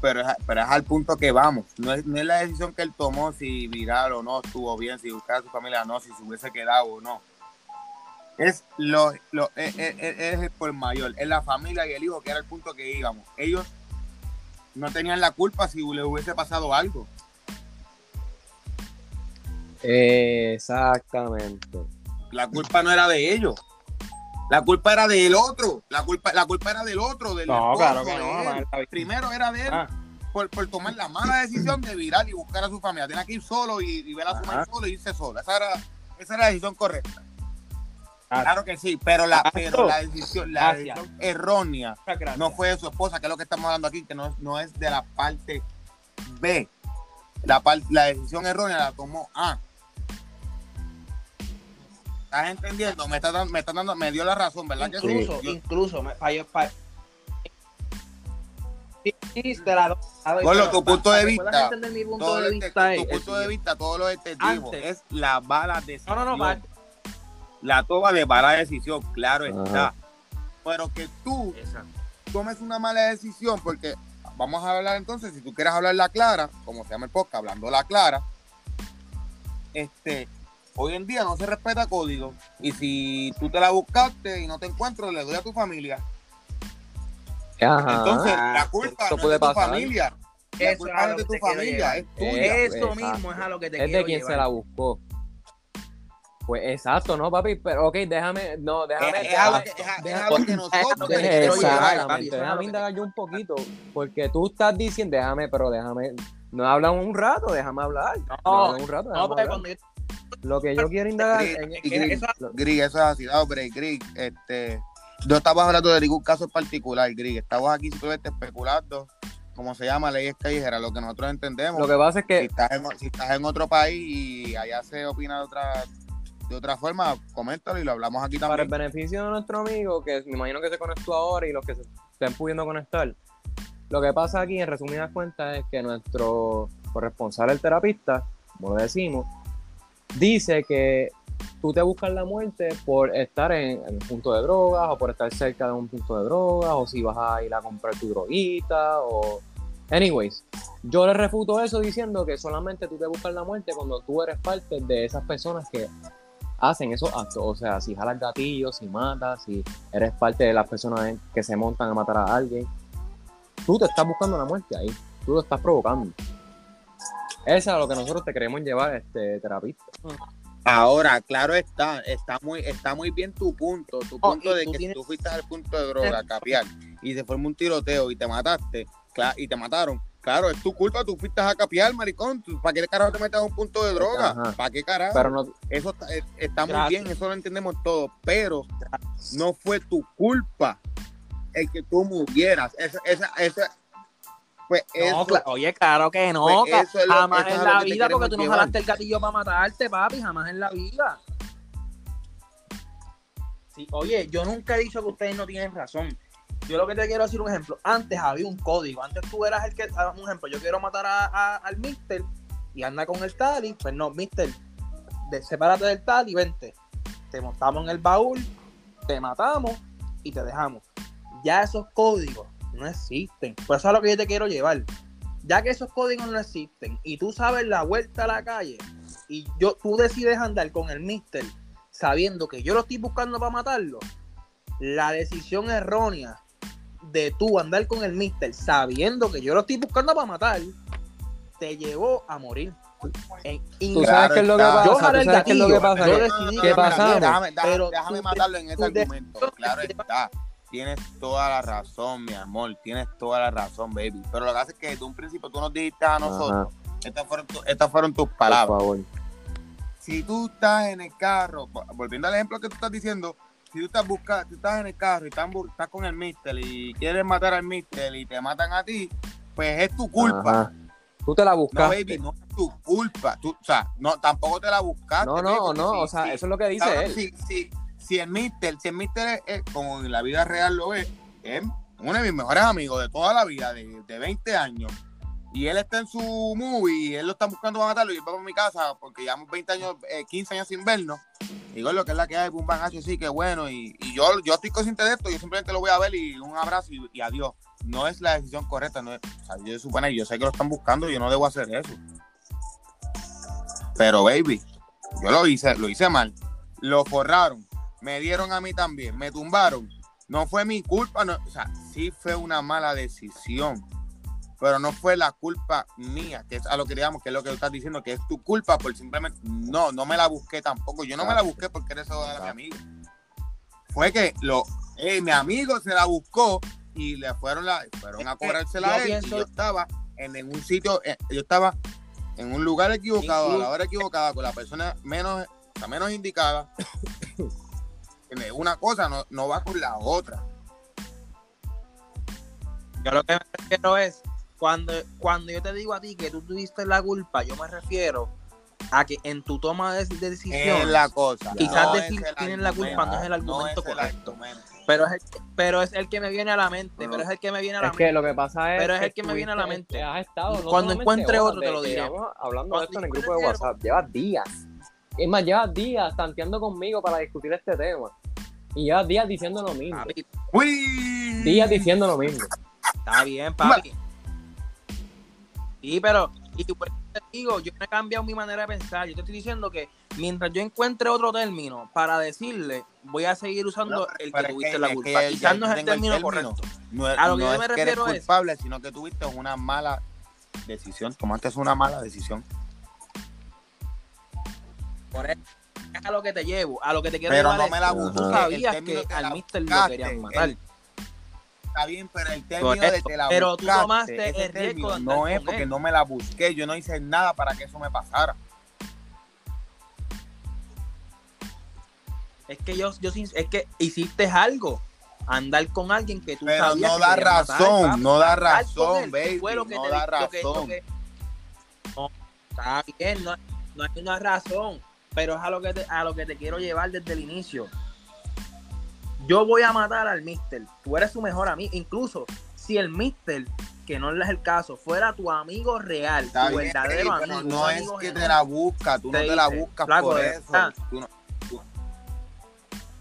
Pero es, pero es al punto que vamos. No es, no es la decisión que él tomó si virar o no estuvo bien, si buscar a su familia o no, si se hubiese quedado o no. Es lo, lo es, es- es- es el por mayor, es la familia y el hijo, que era el punto que íbamos. Ellos no tenían la culpa si le hubiese pasado algo. Exactamente. La culpa no era de ellos. La culpa era del otro. La culpa, la culpa era del otro. Del No, esposo, claro que de no. Primero era de él Ah, por, por tomar la mala decisión de virar y buscar a su familia. Tenía que ir solo y, y ver a su madre solo y irse solo. Esa era, esa era la decisión correcta. Ah. Claro que sí, pero la, Ah, pero no. la decisión, la decisión errónea gracias. no fue de su esposa, que es lo que estamos hablando aquí, que no, no es de la parte B. La, par- la decisión errónea la tomó A. ¿Estás entendiendo? Me está, dando, me está dando, me dio la razón, ¿verdad? que sí? Incluso, incluso, me. Sí, te la doy, la doy, Gordo, pero tu pa- punto de vista, todo de lo tu el punto de vista, todo lo detectivo Antes. es la bala No, decisión. no, no, pa- La toma de mala decisión, claro Ajá. está. Pero que tú Exacto. tomes una mala decisión, porque vamos a hablar entonces, si tú quieres hablar la clara, como se llama el podcast, hablando la clara, este, hoy en día no se respeta código. Y si tú te la buscaste y no te encuentro, le doy a tu familia. Ajá. Entonces, la culpa esto no puede es de tu pasar. familia. La Eso culpa es no a es de tu familia, es tuya. Eso exacto. mismo es a lo que te es quiero de quien llevar. se la buscó. Pues exacto, ¿no, papi? Pero ok, déjame, no, déjame. Es, es algo déjame- que, es, es deja- algo que nosotros Exactamente, déjame indagar yo un poquito, porque tú estás diciendo, déjame, pero déjame, no hablan un rato, déjame hablar. No, Déjame un rato, no, déjame porque hablar. cuando yo Lo que yo quiero indagar que Gris, eso- lo- Gris, eso es así, break, Gris, este, no estamos hablando de ningún caso en particular, Gris, estamos aquí simplemente especulando, como se llama, leyes callejeras, lo que nosotros entendemos. lo que pasa es si, que estás en, si estás en otro país y allá se opina de otra, de otra forma, coméntalo y lo hablamos aquí para el también. beneficio de nuestro amigo, que me imagino que se conectó ahora y los que se estén pudiendo conectar, lo que pasa aquí en resumidas cuentas es que nuestro corresponsal, el terapista, como lo decimos, dice que tú te buscas la muerte por estar en, en, un punto de drogas o por estar cerca de un punto de drogas o si vas a ir a comprar tu droguita o... Anyways, yo le refuto eso diciendo que solamente tú te buscas la muerte cuando tú eres parte de esas personas que hacen esos actos. O sea, si jalas gatillos, si matas, si eres parte de las personas que se montan a matar a alguien, tú te estás buscando la muerte ahí. Tú lo estás provocando. Eso es a lo que nosotros te queremos llevar, este terapista. Ahora, claro está, está muy, está muy bien tu punto, tu Oh, punto de tú que tienes- tú fuiste al punto de droga, capiar, y se formó un tiroteo y te mataste, y te mataron. Claro, es tu culpa, tú fuiste a capiar, maricón. ¿Tú- ¿Para qué carajo te metes a un punto de droga? Ajá. ¿Para qué carajo? Pero no, Eso está, eh, está muy Gracias. bien, eso lo entendemos todos, pero no fue tu culpa el que tú murieras. Esa, esa, esa, pues No, eso, oye, claro que no. Pues ca- eso es lo- jamás en la vida, porque tú no llevar. jalaste el gatillo para matarte, papi, jamás en la vida. Sí, oye, yo nunca he dicho que ustedes no tienen razón. Yo lo que te quiero decir un ejemplo. Antes había un código. Antes tú eras el que, ah, un ejemplo, yo quiero matar a, al Mister y anda con el Tali. Pues no, Mister, de, sepárate del Tali, vente. Te montamos en el baúl, te matamos y te dejamos. Ya esos códigos no existen. Por eso es lo que yo te quiero llevar. Ya que esos códigos no existen y tú sabes la vuelta a la calle y yo, tú decides andar con el Mister sabiendo que yo lo estoy buscando para matarlo, la decisión errónea de tú andar con el Mister sabiendo que yo lo estoy buscando para matar, te llevó a morir. En- tú Claro sabes qué es lo que pasa. Yo sabes qué es lo que pasa. yo decidí ¿Qué que pasamos? Déjame, déjame- Pero déjame tú- matarlo en ese argumento. Claro está. Tienes toda la razón, mi amor. Tienes toda la razón, baby. Pero lo que hace es que desde un principio tú nos dijiste a nosotros. Estas fueron, tu- estas fueron tus Por palabras. favor. Si tú estás en el carro, vo- volviendo al ejemplo que tú estás diciendo, si tú estás buscando, tú estás en el carro y estás, estás con el mister y quieres matar al mister y te matan a ti, pues es tu culpa. Ajá. Tú te la No, buscaste. baby, no es tu culpa. Tú, o sea, no, tampoco te la buscaste. No, no, no, si- o sea, si- eso es lo que dice él. Si, si, si el mister, si el mister es, es, como en la vida real lo es, es uno de mis mejores amigos de toda la vida, de, de 20 años, y él está en su movie y él lo está buscando para matarlo y yo voy para mi casa porque llevamos 20 años, eh, 15 años sin vernos. Digo, lo que es la que hay, un banacho, sí, que bueno. Y, yo, yo estoy consciente de esto, yo simplemente lo voy a ver y un abrazo y, adiós. No es la decisión correcta, no es, o sea, yo yo sé que lo están buscando, yo no debo hacer eso. Pero, baby, yo lo hice, lo hice mal. Lo forraron, me dieron a mí también, me tumbaron. No fue mi culpa, no, o sea, sí fue una mala decisión pero no fue la culpa mía, que es a lo que digamos, que es lo que tú estás diciendo, que es tu culpa por simplemente, no, no me la busqué tampoco, yo no me la busqué porque eres eso de mi amigo. Fue que lo, eh, mi amigo se la buscó y le fueron, la, fueron a cobrársela yo a él pienso- y yo estaba en, en un sitio, eh, yo estaba en un lugar equivocado, a la hora equivocada, con la persona menos, la menos indicada. Una cosa no, no va con la otra. Yo lo que me refiero es, cuando, cuando yo te digo a ti que tú tuviste la culpa, yo me refiero a que en tu toma de, de decisión, Es la cosa. Quizás no decir tienen la culpa no es el argumento, argumento es el correcto. argumento. pero, es el, pero es el que me viene a la mente, pero es el que me viene a la Es mente. que lo que pasa es. Pero es el que me viene a la mente. Has estado, no Cuando encuentre otro te lo diré. hablando Cuando de esto en el grupo de. WhatsApp. Llevas días. Es más, llevas días tanteando conmigo para discutir este tema. Y llevas días diciendo lo mismo. Papi. Días diciendo lo mismo. está bien, papi. Sí, pero, y por eso te digo, yo no he cambiado mi manera de pensar. Yo te estoy diciendo que mientras yo encuentre otro término para decirle, voy a seguir usando No, el que tuviste que- la es culpa. que Quizás no es el tengo el término término. correcto. No, A lo que yo es me que eres refiero es- culpable, sino que tuviste una mala decisión. Tomaste una mala decisión. Por eso, es a lo que te llevo, a lo que te quiero Pero llevar no me la busqué. Tú sabías término que al Mister lo querían matar. el- Está bien, pero el término de te la pero tú buscaste, tomaste ese el riesgo no es porque no me la busqué. Yo no hice nada para que eso me pasara. Es que yo, yo es que hiciste algo. Andar con alguien que tú Pero sabías no que da matar, razón, papi. no da razón, él baby, fue lo que no te- da lo que- lo razón. que- No, está bien, no, no hay una razón, pero es a lo que te, a lo que te quiero llevar desde el inicio. Yo voy a matar al Mister. Tú eres su mejor amigo. Incluso si el Mister que no es el caso, fuera tu amigo real, Está tu bien, verdadero pero amigo, no es que te la busca, tú te no te la buscas flaco, por eso. verdad. tú no- tú-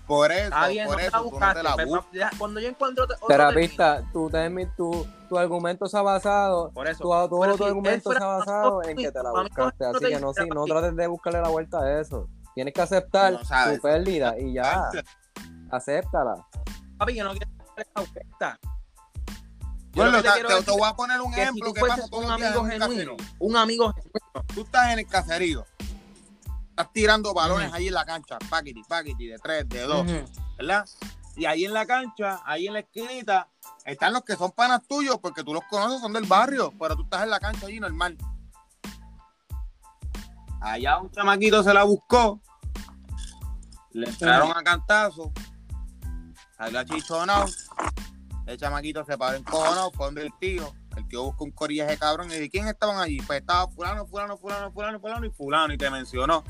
por eso, Está bien, por no eso tú no te la buscas. cuando yo encuentro otro Terapista, tu, tu, tu argumento se ha basado, por eso, tu, tu, pero tu argumento se ha basado en que te la buscaste. Así que no, sí, no trates de buscarle la vuelta a eso. Tienes que aceptar tu pérdida y ya, acéptala. papi, yo no quiero vuelta. Yo Bueno, te, voy a poner un que si ejemplo tú que pasa un amigo en un genuino, caserío. un amigo genuino, Tú estás en el caserío, estás tirando balones Ujú. ahí en la cancha, paquiti, paquiti, de tres, de dos. ¿verdad? Y ahí en la cancha, ahí en la esquinita, están los que son panas tuyos, porque tú los conoces, son del barrio, pero tú estás en la cancha allí normal. Allá un chamaquito se la buscó, le entraron a cantazo, salió achichonado, el chamaquito se paró encojonado, fue donde el tío, el tío buscó un corillaje cabrón y dice, ¿quién estaban allí? Pues estaba fulano, fulano, fulano, fulano, fulano y fulano y te mencionó.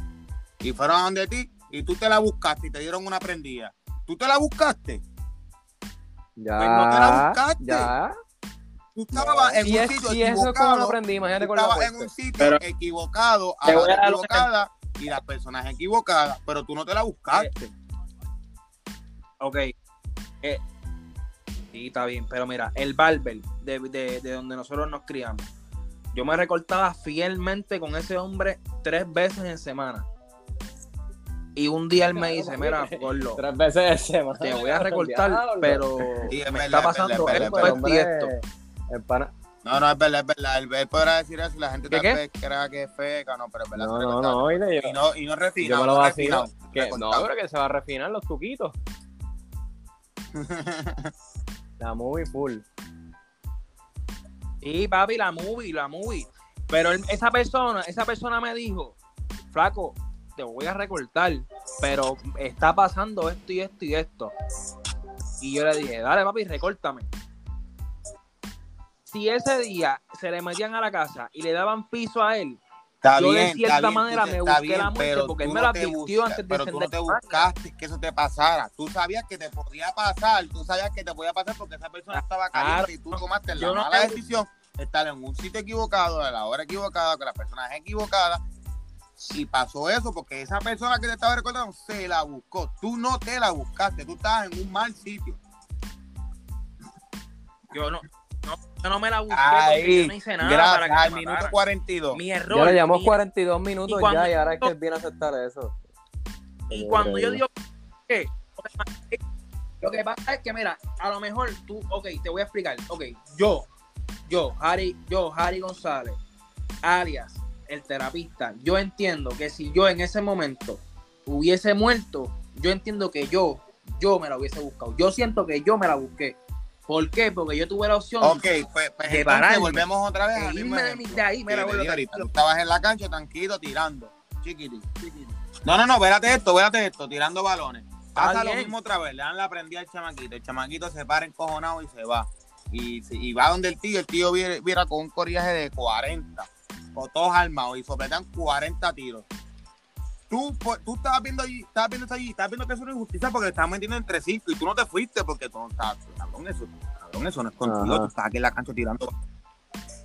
Y fueron a donde ti y tú te la buscaste y te dieron una prendida. ¿Tú te la buscaste? Ya, Pues no te la buscaste. ya. Tú estabas en Y, un es, sitio y eso es como lo equivocado. aprendí, imagínate Tú estabas en un sitio Pero- equivocado, a la hora equivocada y las personas equivocadas, pero tú no te la buscaste. Ok. Eh, sí, está bien, pero mira, el barber de, de- de donde nosotros nos criamos, yo me recortaba fielmente con ese hombre tres veces en semana. Y un día él me dice, mira, Gordo, Tres veces de semana. te voy a recortar, pero Sí, es me verdad, está es pasando verdad, es esto, verdad, esto y esto. el pana- No, no, es verdad, es verdad. Él, él podrá decir eso y la gente ¿Qué, tal qué? vez crea que es feca, no, pero es verdad. No, no, no, oíle, yo, Y no, y no refina. yo me lo no vacilo. no, pero que se va a refinar los tuquitos. La movie full. Sí, papi, la movie, la movie. Pero esa persona, esa persona me dijo, flaco, te voy a recortar, pero está pasando esto y esto y esto. Y yo le dije, dale, papi, recórtame. Si ese día se le metían a la casa y le daban piso a él, Está Yo de bien, cierta está bien, manera te- me está busqué la muerte pero porque él me no lo te advirtió busca- antes de Pero tú no te la buscaste que eso te pasara. Tú sabías que te podía pasar. Tú sabías que te podía pasar porque esa persona estaba caliente Claro. y tú tomaste la no mala te- decisión de estar en un sitio equivocado, a la hora equivocada, con la persona equivocada. Y pasó eso porque esa persona que te estaba recordando se la buscó. Tú no te la buscaste. Tú estabas en un mal sitio. Yo no, no, yo no me la busqué porque yo Ahí, no hice nada para que al minuto mataran. 42. Mi error. Ya le llamamos mi- 42 minutos y cuando- ya y ahora es que él viene a aceptar eso. Y cuando yo digo que lo que pasa es que, mira, a lo mejor tú, ok, te voy a explicar. Ok, yo, yo, Harry, yo, Harry González, alias el terapista, yo entiendo que si yo en ese momento hubiese muerto, yo entiendo que yo, yo me la hubiese buscado. Yo siento que yo me la busqué. ¿Por qué? Porque yo tuve la opción Ok, pues, pues de pararme, volvemos otra vez de irme de, ejemplo. mi- de ahí. Mira. Tú estabas en la cancha tranquilo tirando. Chiquitín. No, no, no, espérate esto, espérate esto, tirando balones. Pasa lo mismo otra vez, le dan la prendida al chamaquito. El chamaquito se para encojonado y se va. Y, y va donde el tío, el tío viera, viera con un coreaje de 40, con todos armados y sopletan 40 tiros. Tú, pues, tú estabas viendo allí, estabas viendo eso allí, estabas viendo que eso es una injusticia porque te estabas metiendo entre cinco y tú no te fuiste porque tú no estabas, cabrón, eso, cabrón, eso no es contigo, Ajá. tú estás aquí en la cancha tirando.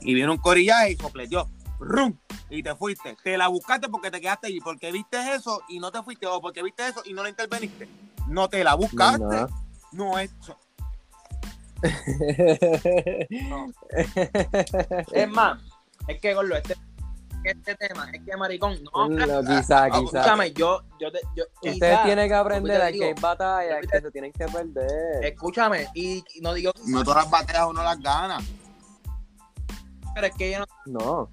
Y viene un corillaje y sopleteó, rum, y te fuiste. Te la buscaste porque te quedaste allí, porque viste eso y no te fuiste, o porque viste eso y no la interveniste. No te la buscaste. No, No es. Es más, es que, Gordo, este, este tema, es que, maricón, no, No, quizá, quizá. escúchame, yo, yo, te, yo Ustedes quizá, tienen que aprender a que hay batallas que se tienen que perder. escúchame, y, y no digo No todas las batallas uno las gana. pero es que yo no, No.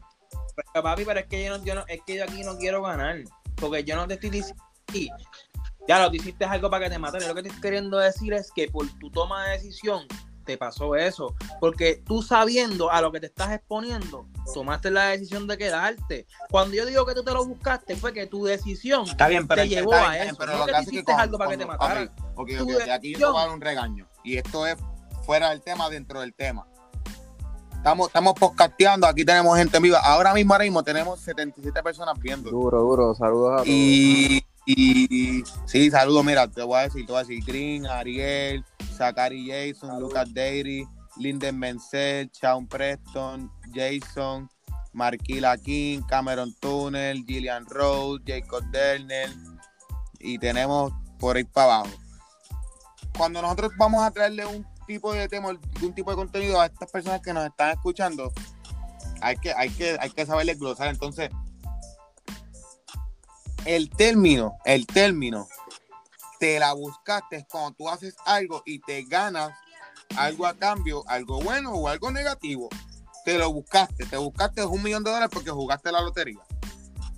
pero, papi, pero es que yo no, yo no, es que yo aquí no quiero ganar, porque yo no te estoy diciendo, sí, ya lo hiciste algo para que te maten, lo que te estoy queriendo decir es que por tu toma de decisión te pasó eso, porque tú sabiendo a lo que te estás exponiendo, tomaste la decisión de quedarte. Cuando yo digo que tú te lo buscaste, fue que tu decisión Está bien, pero te está llevó bien, a eso, pero no lo que que hiciste con- algo para que te mataran. ok, ok, Tu ok, ok, aquí yo te voy a dar un regaño. Y esto es fuera del tema, dentro del tema. Estamos, estamos podcasteando, aquí tenemos gente en viva. Ahora mismo, ahora mismo tenemos 77 personas viendo. Duro, duro. Saludos a todos. Y, y- sí, saludos, mira, te voy a decir, te voy a decir Green, Ariel, Zachary Jason, Lucas Dairy, Linden Menzel, Sean Preston, Jason, Marquila King, Cameron Tunnel, Gillian Rose, Jacob Dernell y tenemos por ahí para abajo. Cuando nosotros vamos a traerle un tipo de tema, un tipo de contenido a estas personas que nos están escuchando, hay que, hay que, hay que saberle glosar. Entonces, el término, el término, te la buscaste cuando tú haces algo y te ganas algo a cambio, algo bueno o algo negativo. Te lo buscaste, te buscaste un millón de dólares porque jugaste la lotería.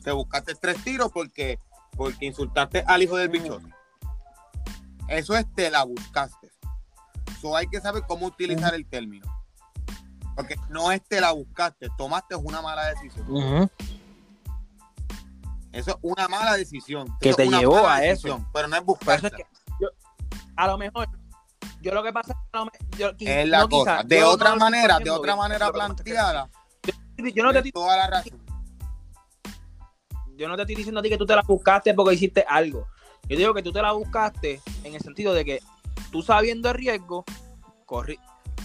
Te buscaste tres tiros porque, porque insultaste al hijo del bichote. Eso es te la buscaste. Eso hay que saber cómo utilizar el término. Porque no es te la buscaste, tomaste una mala decisión. Eso es una mala decisión. Que Eso te llevó a decisión, eso. Pero no es buscar. es que a lo mejor, yo lo que pasa es yo, la no cosa. quizá, de otra no manera, de otra manera planteada, Yo no, te, estoy- toda la razón. yo no te estoy diciendo a ti que tú te la buscaste porque hiciste algo. Yo digo que tú te la buscaste en el sentido de que tú sabiendo el riesgo corri-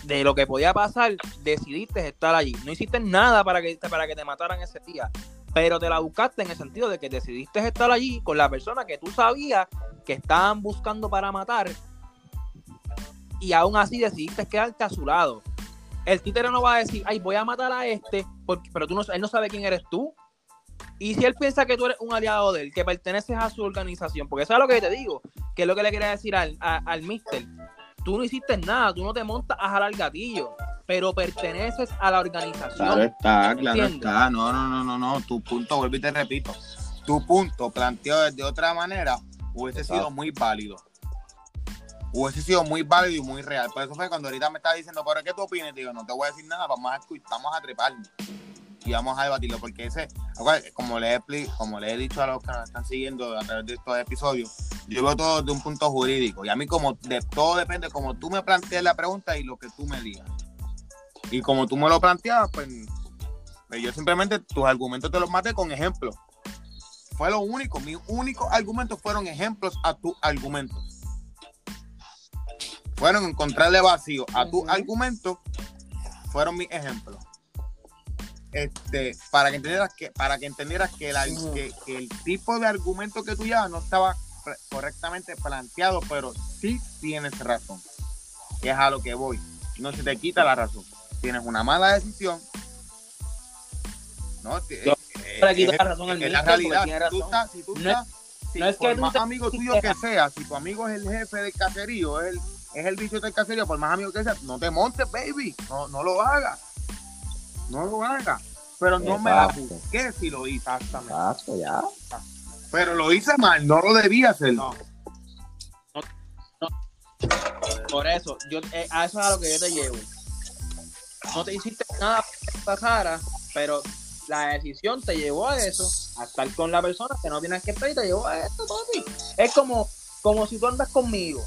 de lo que podía pasar, decidiste estar allí. No hiciste nada para que, para que te mataran ese día. Pero te la buscaste en el sentido de que decidiste estar allí con la persona que tú sabías que estaban buscando para matar. Y aún así decidiste quedarte a su lado. El títere no va a decir, ay, voy a matar a este, porque, pero tú no, él no sabe quién eres tú. Y si él piensa que tú eres un aliado de él, que perteneces a su organización, porque eso es lo que te digo, que es lo que le quería decir al, al mister. Tú no hiciste nada, tú no te montas a jalar gatillo, pero perteneces a la organización. Claro está, claro está. No, no, no, no, no. Tu punto, vuelvo y te repito. Tu punto planteado de otra manera hubiese sido muy válido. Hubiese sido muy válido y muy real. Por eso fue cuando ahorita me estaba diciendo, ¿pero qué tú opinas? Digo, no te voy a decir nada, vamos a, vamos a treparnos. Y vamos a debatirlo, porque ese, como le, he, como le he dicho a los que nos están siguiendo a través de estos episodios, yo veo todo de un punto jurídico. Y a mí como de todo depende como tú me plantees la pregunta y lo que tú me digas. Y como tú me lo planteabas, pues, pues yo simplemente tus argumentos te los maté con ejemplos. Fue lo único. Mis únicos argumentos fueron ejemplos a tus argumentos. Fueron encontrarle vacío a tus Ujú. argumentos. Fueron mis ejemplos. Este, para que entendieras que, para que entendieras que, la- Ujú. que, que el tipo de argumento que tú llevas no estaba correctamente planteado, pero sí tienes razón. Que es a lo que voy. No se te quita la razón. Tienes una mala decisión. No, Te- eh, no le quito es- la razón al es la mister porque realidad. Si tú razón. estás- si tú No es- estás- si no por que más te- amigo tuyo que sea, si tu amigo es el jefe del caserío, es el, es el bicho del caserío, por más amigo que sea, no te montes, baby. No, no lo hagas. No lo hagas. Pero no me la busqué si lo hice. Exactamente. Exacto, ya. Pero lo hice mal, no lo debía hacer. No. Por eso, yo, eh, a eso es a lo que yo te llevo. No te hiciste nada para que pasara, pero la decisión te llevó a eso, a estar con la persona que no tienes que estar y te llevó a esto, papi. Es como, como si tú andas conmigo.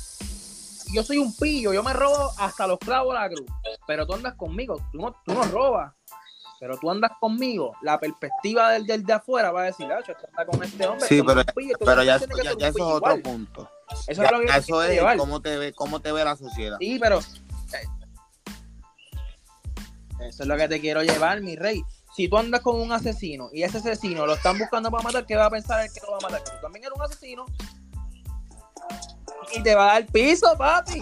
Yo soy un pillo, yo me robo hasta los clavos de la cruz, pero tú andas conmigo, tú no, tú no robas. Pero tú andas conmigo, la perspectiva del, del de afuera va a decir, ah, está con este hombre. Sí, pero- pillo, Pero ya, ya- ya eso es otro igual". punto. Eso Ya- es lo que eso es llevar. cómo te ve, cómo te ve la sociedad. Sí, pero eh, eso es lo que te quiero llevar, mi rey. Si tú andas con un asesino y ese asesino lo están buscando para matar, ¿qué va a pensar el que lo va a matar? Que tú también eres un asesino. Y te va a dar piso, papi.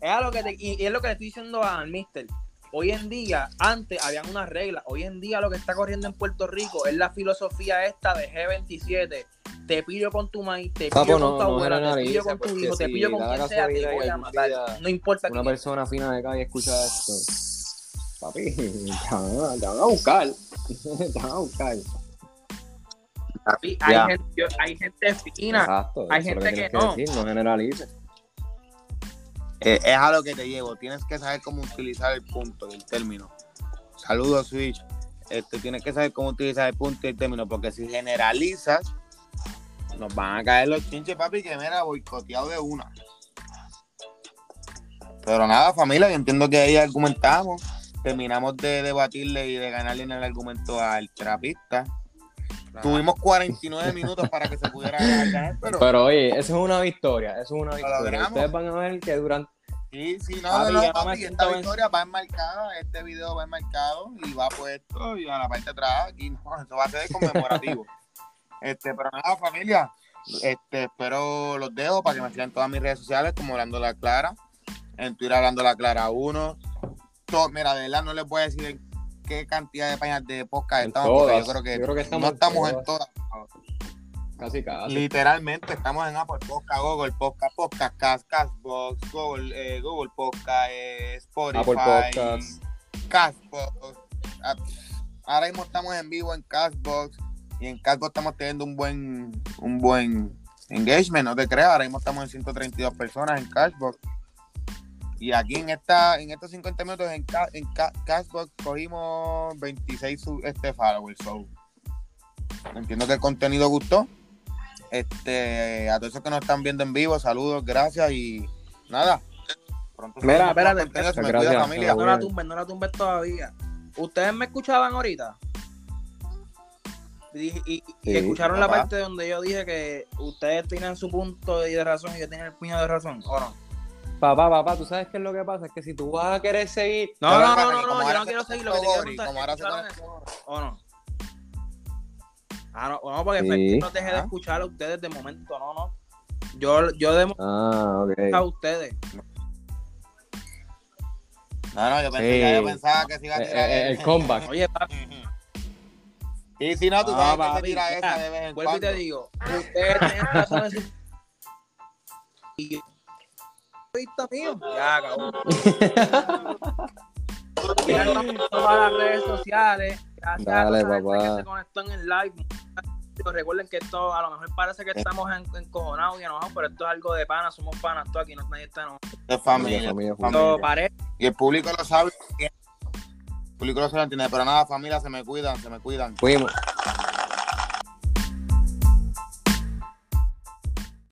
Es lo que te- y, y es lo que le estoy diciendo al mister. Hoy en día, antes habían unas reglas. Hoy en día lo que está corriendo en Puerto Rico es la filosofía esta de G27. Te pillo con tu maíz, te pillo Papo, con no- tu no abuela, te generalice, pillo con tu hijo, te pillo con quien sea, te voy a matar. No importa Una quién. persona fina de calle escucha esto. Papi, te van a, te buscar. te van a buscar. Papi, hay, gente, hay gente fina. Exacto. hay gente que no. decir, no generalices. Eh, es a lo que te llevo. Tienes que saber cómo utilizar el punto y el término. Saludos, Switch. Este, tienes que saber cómo utilizar el punto y el término, porque si generalizas, nos van a caer los chinches, papi, que mira, boicoteado de una. Pero nada, familia, yo entiendo que ahí argumentamos. Terminamos de debatirle y de ganarle en el argumento al trapista. Tuvimos 49 minutos para que se pudiera ganar, pero Pero oye, eso es una victoria. Eso es una victoria. Ustedes van a ver que durante, Sí, sí, no, Papi, no, no, papi, esta victoria va enmarcada, este video va enmarcado y va puesto y a la parte de atrás, aquí no, eso va a ser conmemorativo. este, pero nada, familia, este, espero los dejo para que me sigan todas mis redes sociales como Hablando la Clara, en Twitter Hablando la Clara 1. To- mira, de verdad no les voy a decir en qué cantidad de páginas de podcast En estamos, todas. yo creo que, Yo creo que estamos no estamos en todas. Casi casi. Literalmente estamos en Apple Podcast, Google Podcast, Podcast Cast, Castbox, Google, eh, Google Podcast, eh, Spotify, Apple Podcasts. Castbox. Ah, Ahora mismo estamos en vivo en Castbox y en Castbox estamos teniendo un buen un buen engagement, no te creas. Ahora mismo estamos en 132 personas en Castbox. Y aquí en esta en estos 50 minutos en, Ca- en Ca- Castbox cogimos 26 sub- este followers. So, entiendo que el contenido gustó. Este, a todos esos que nos están viendo en vivo, saludos, gracias y nada. Pronto Mira, espérate, gracias, familia. No la tumben, no la tumben todavía. ¿Ustedes me escuchaban ahorita? Y, y- y Sí, escucharon la parte donde yo dije que ustedes tenían su punto de razón y yo tenía el puño de razón, ¿o no? Papá, papá, tú sabes qué es lo que pasa, es que si tú vas a querer seguir, No, no, no, no, no, yo no quiero seguir lo que te quiero Gori, preguntar. como ahora se ¿escucharon conectó- eso ¿O no? Ah, no, no porque Sí. que no dejé de Ah. escuchar a ustedes de momento, no, no. Yo, yo de momento Ah, ok. a ustedes. No, no, yo, pensé, Sí. ya yo pensaba que se iba a Eh, tirar eh, el comeback. Oye, papi, Y si no, tú Ah, sabes que papi, se tira mira, esa de vez en vuelvo y cuando. te digo, ustedes tienen razón en su... Vista mío. Ya, en todas las redes sociales. Gracias Dale, a papá. que se conectó en el live. Recuerden que esto a lo mejor parece que estamos en- encojonados y enojados, pero esto es algo de pana, somos panas, esto aquí no nadie está enojado. De familia. Familia, familia. Y el público lo sabe. El público lo sabe, entiende. Pero nada, familia, se me cuidan, se me cuidan. Fuimos.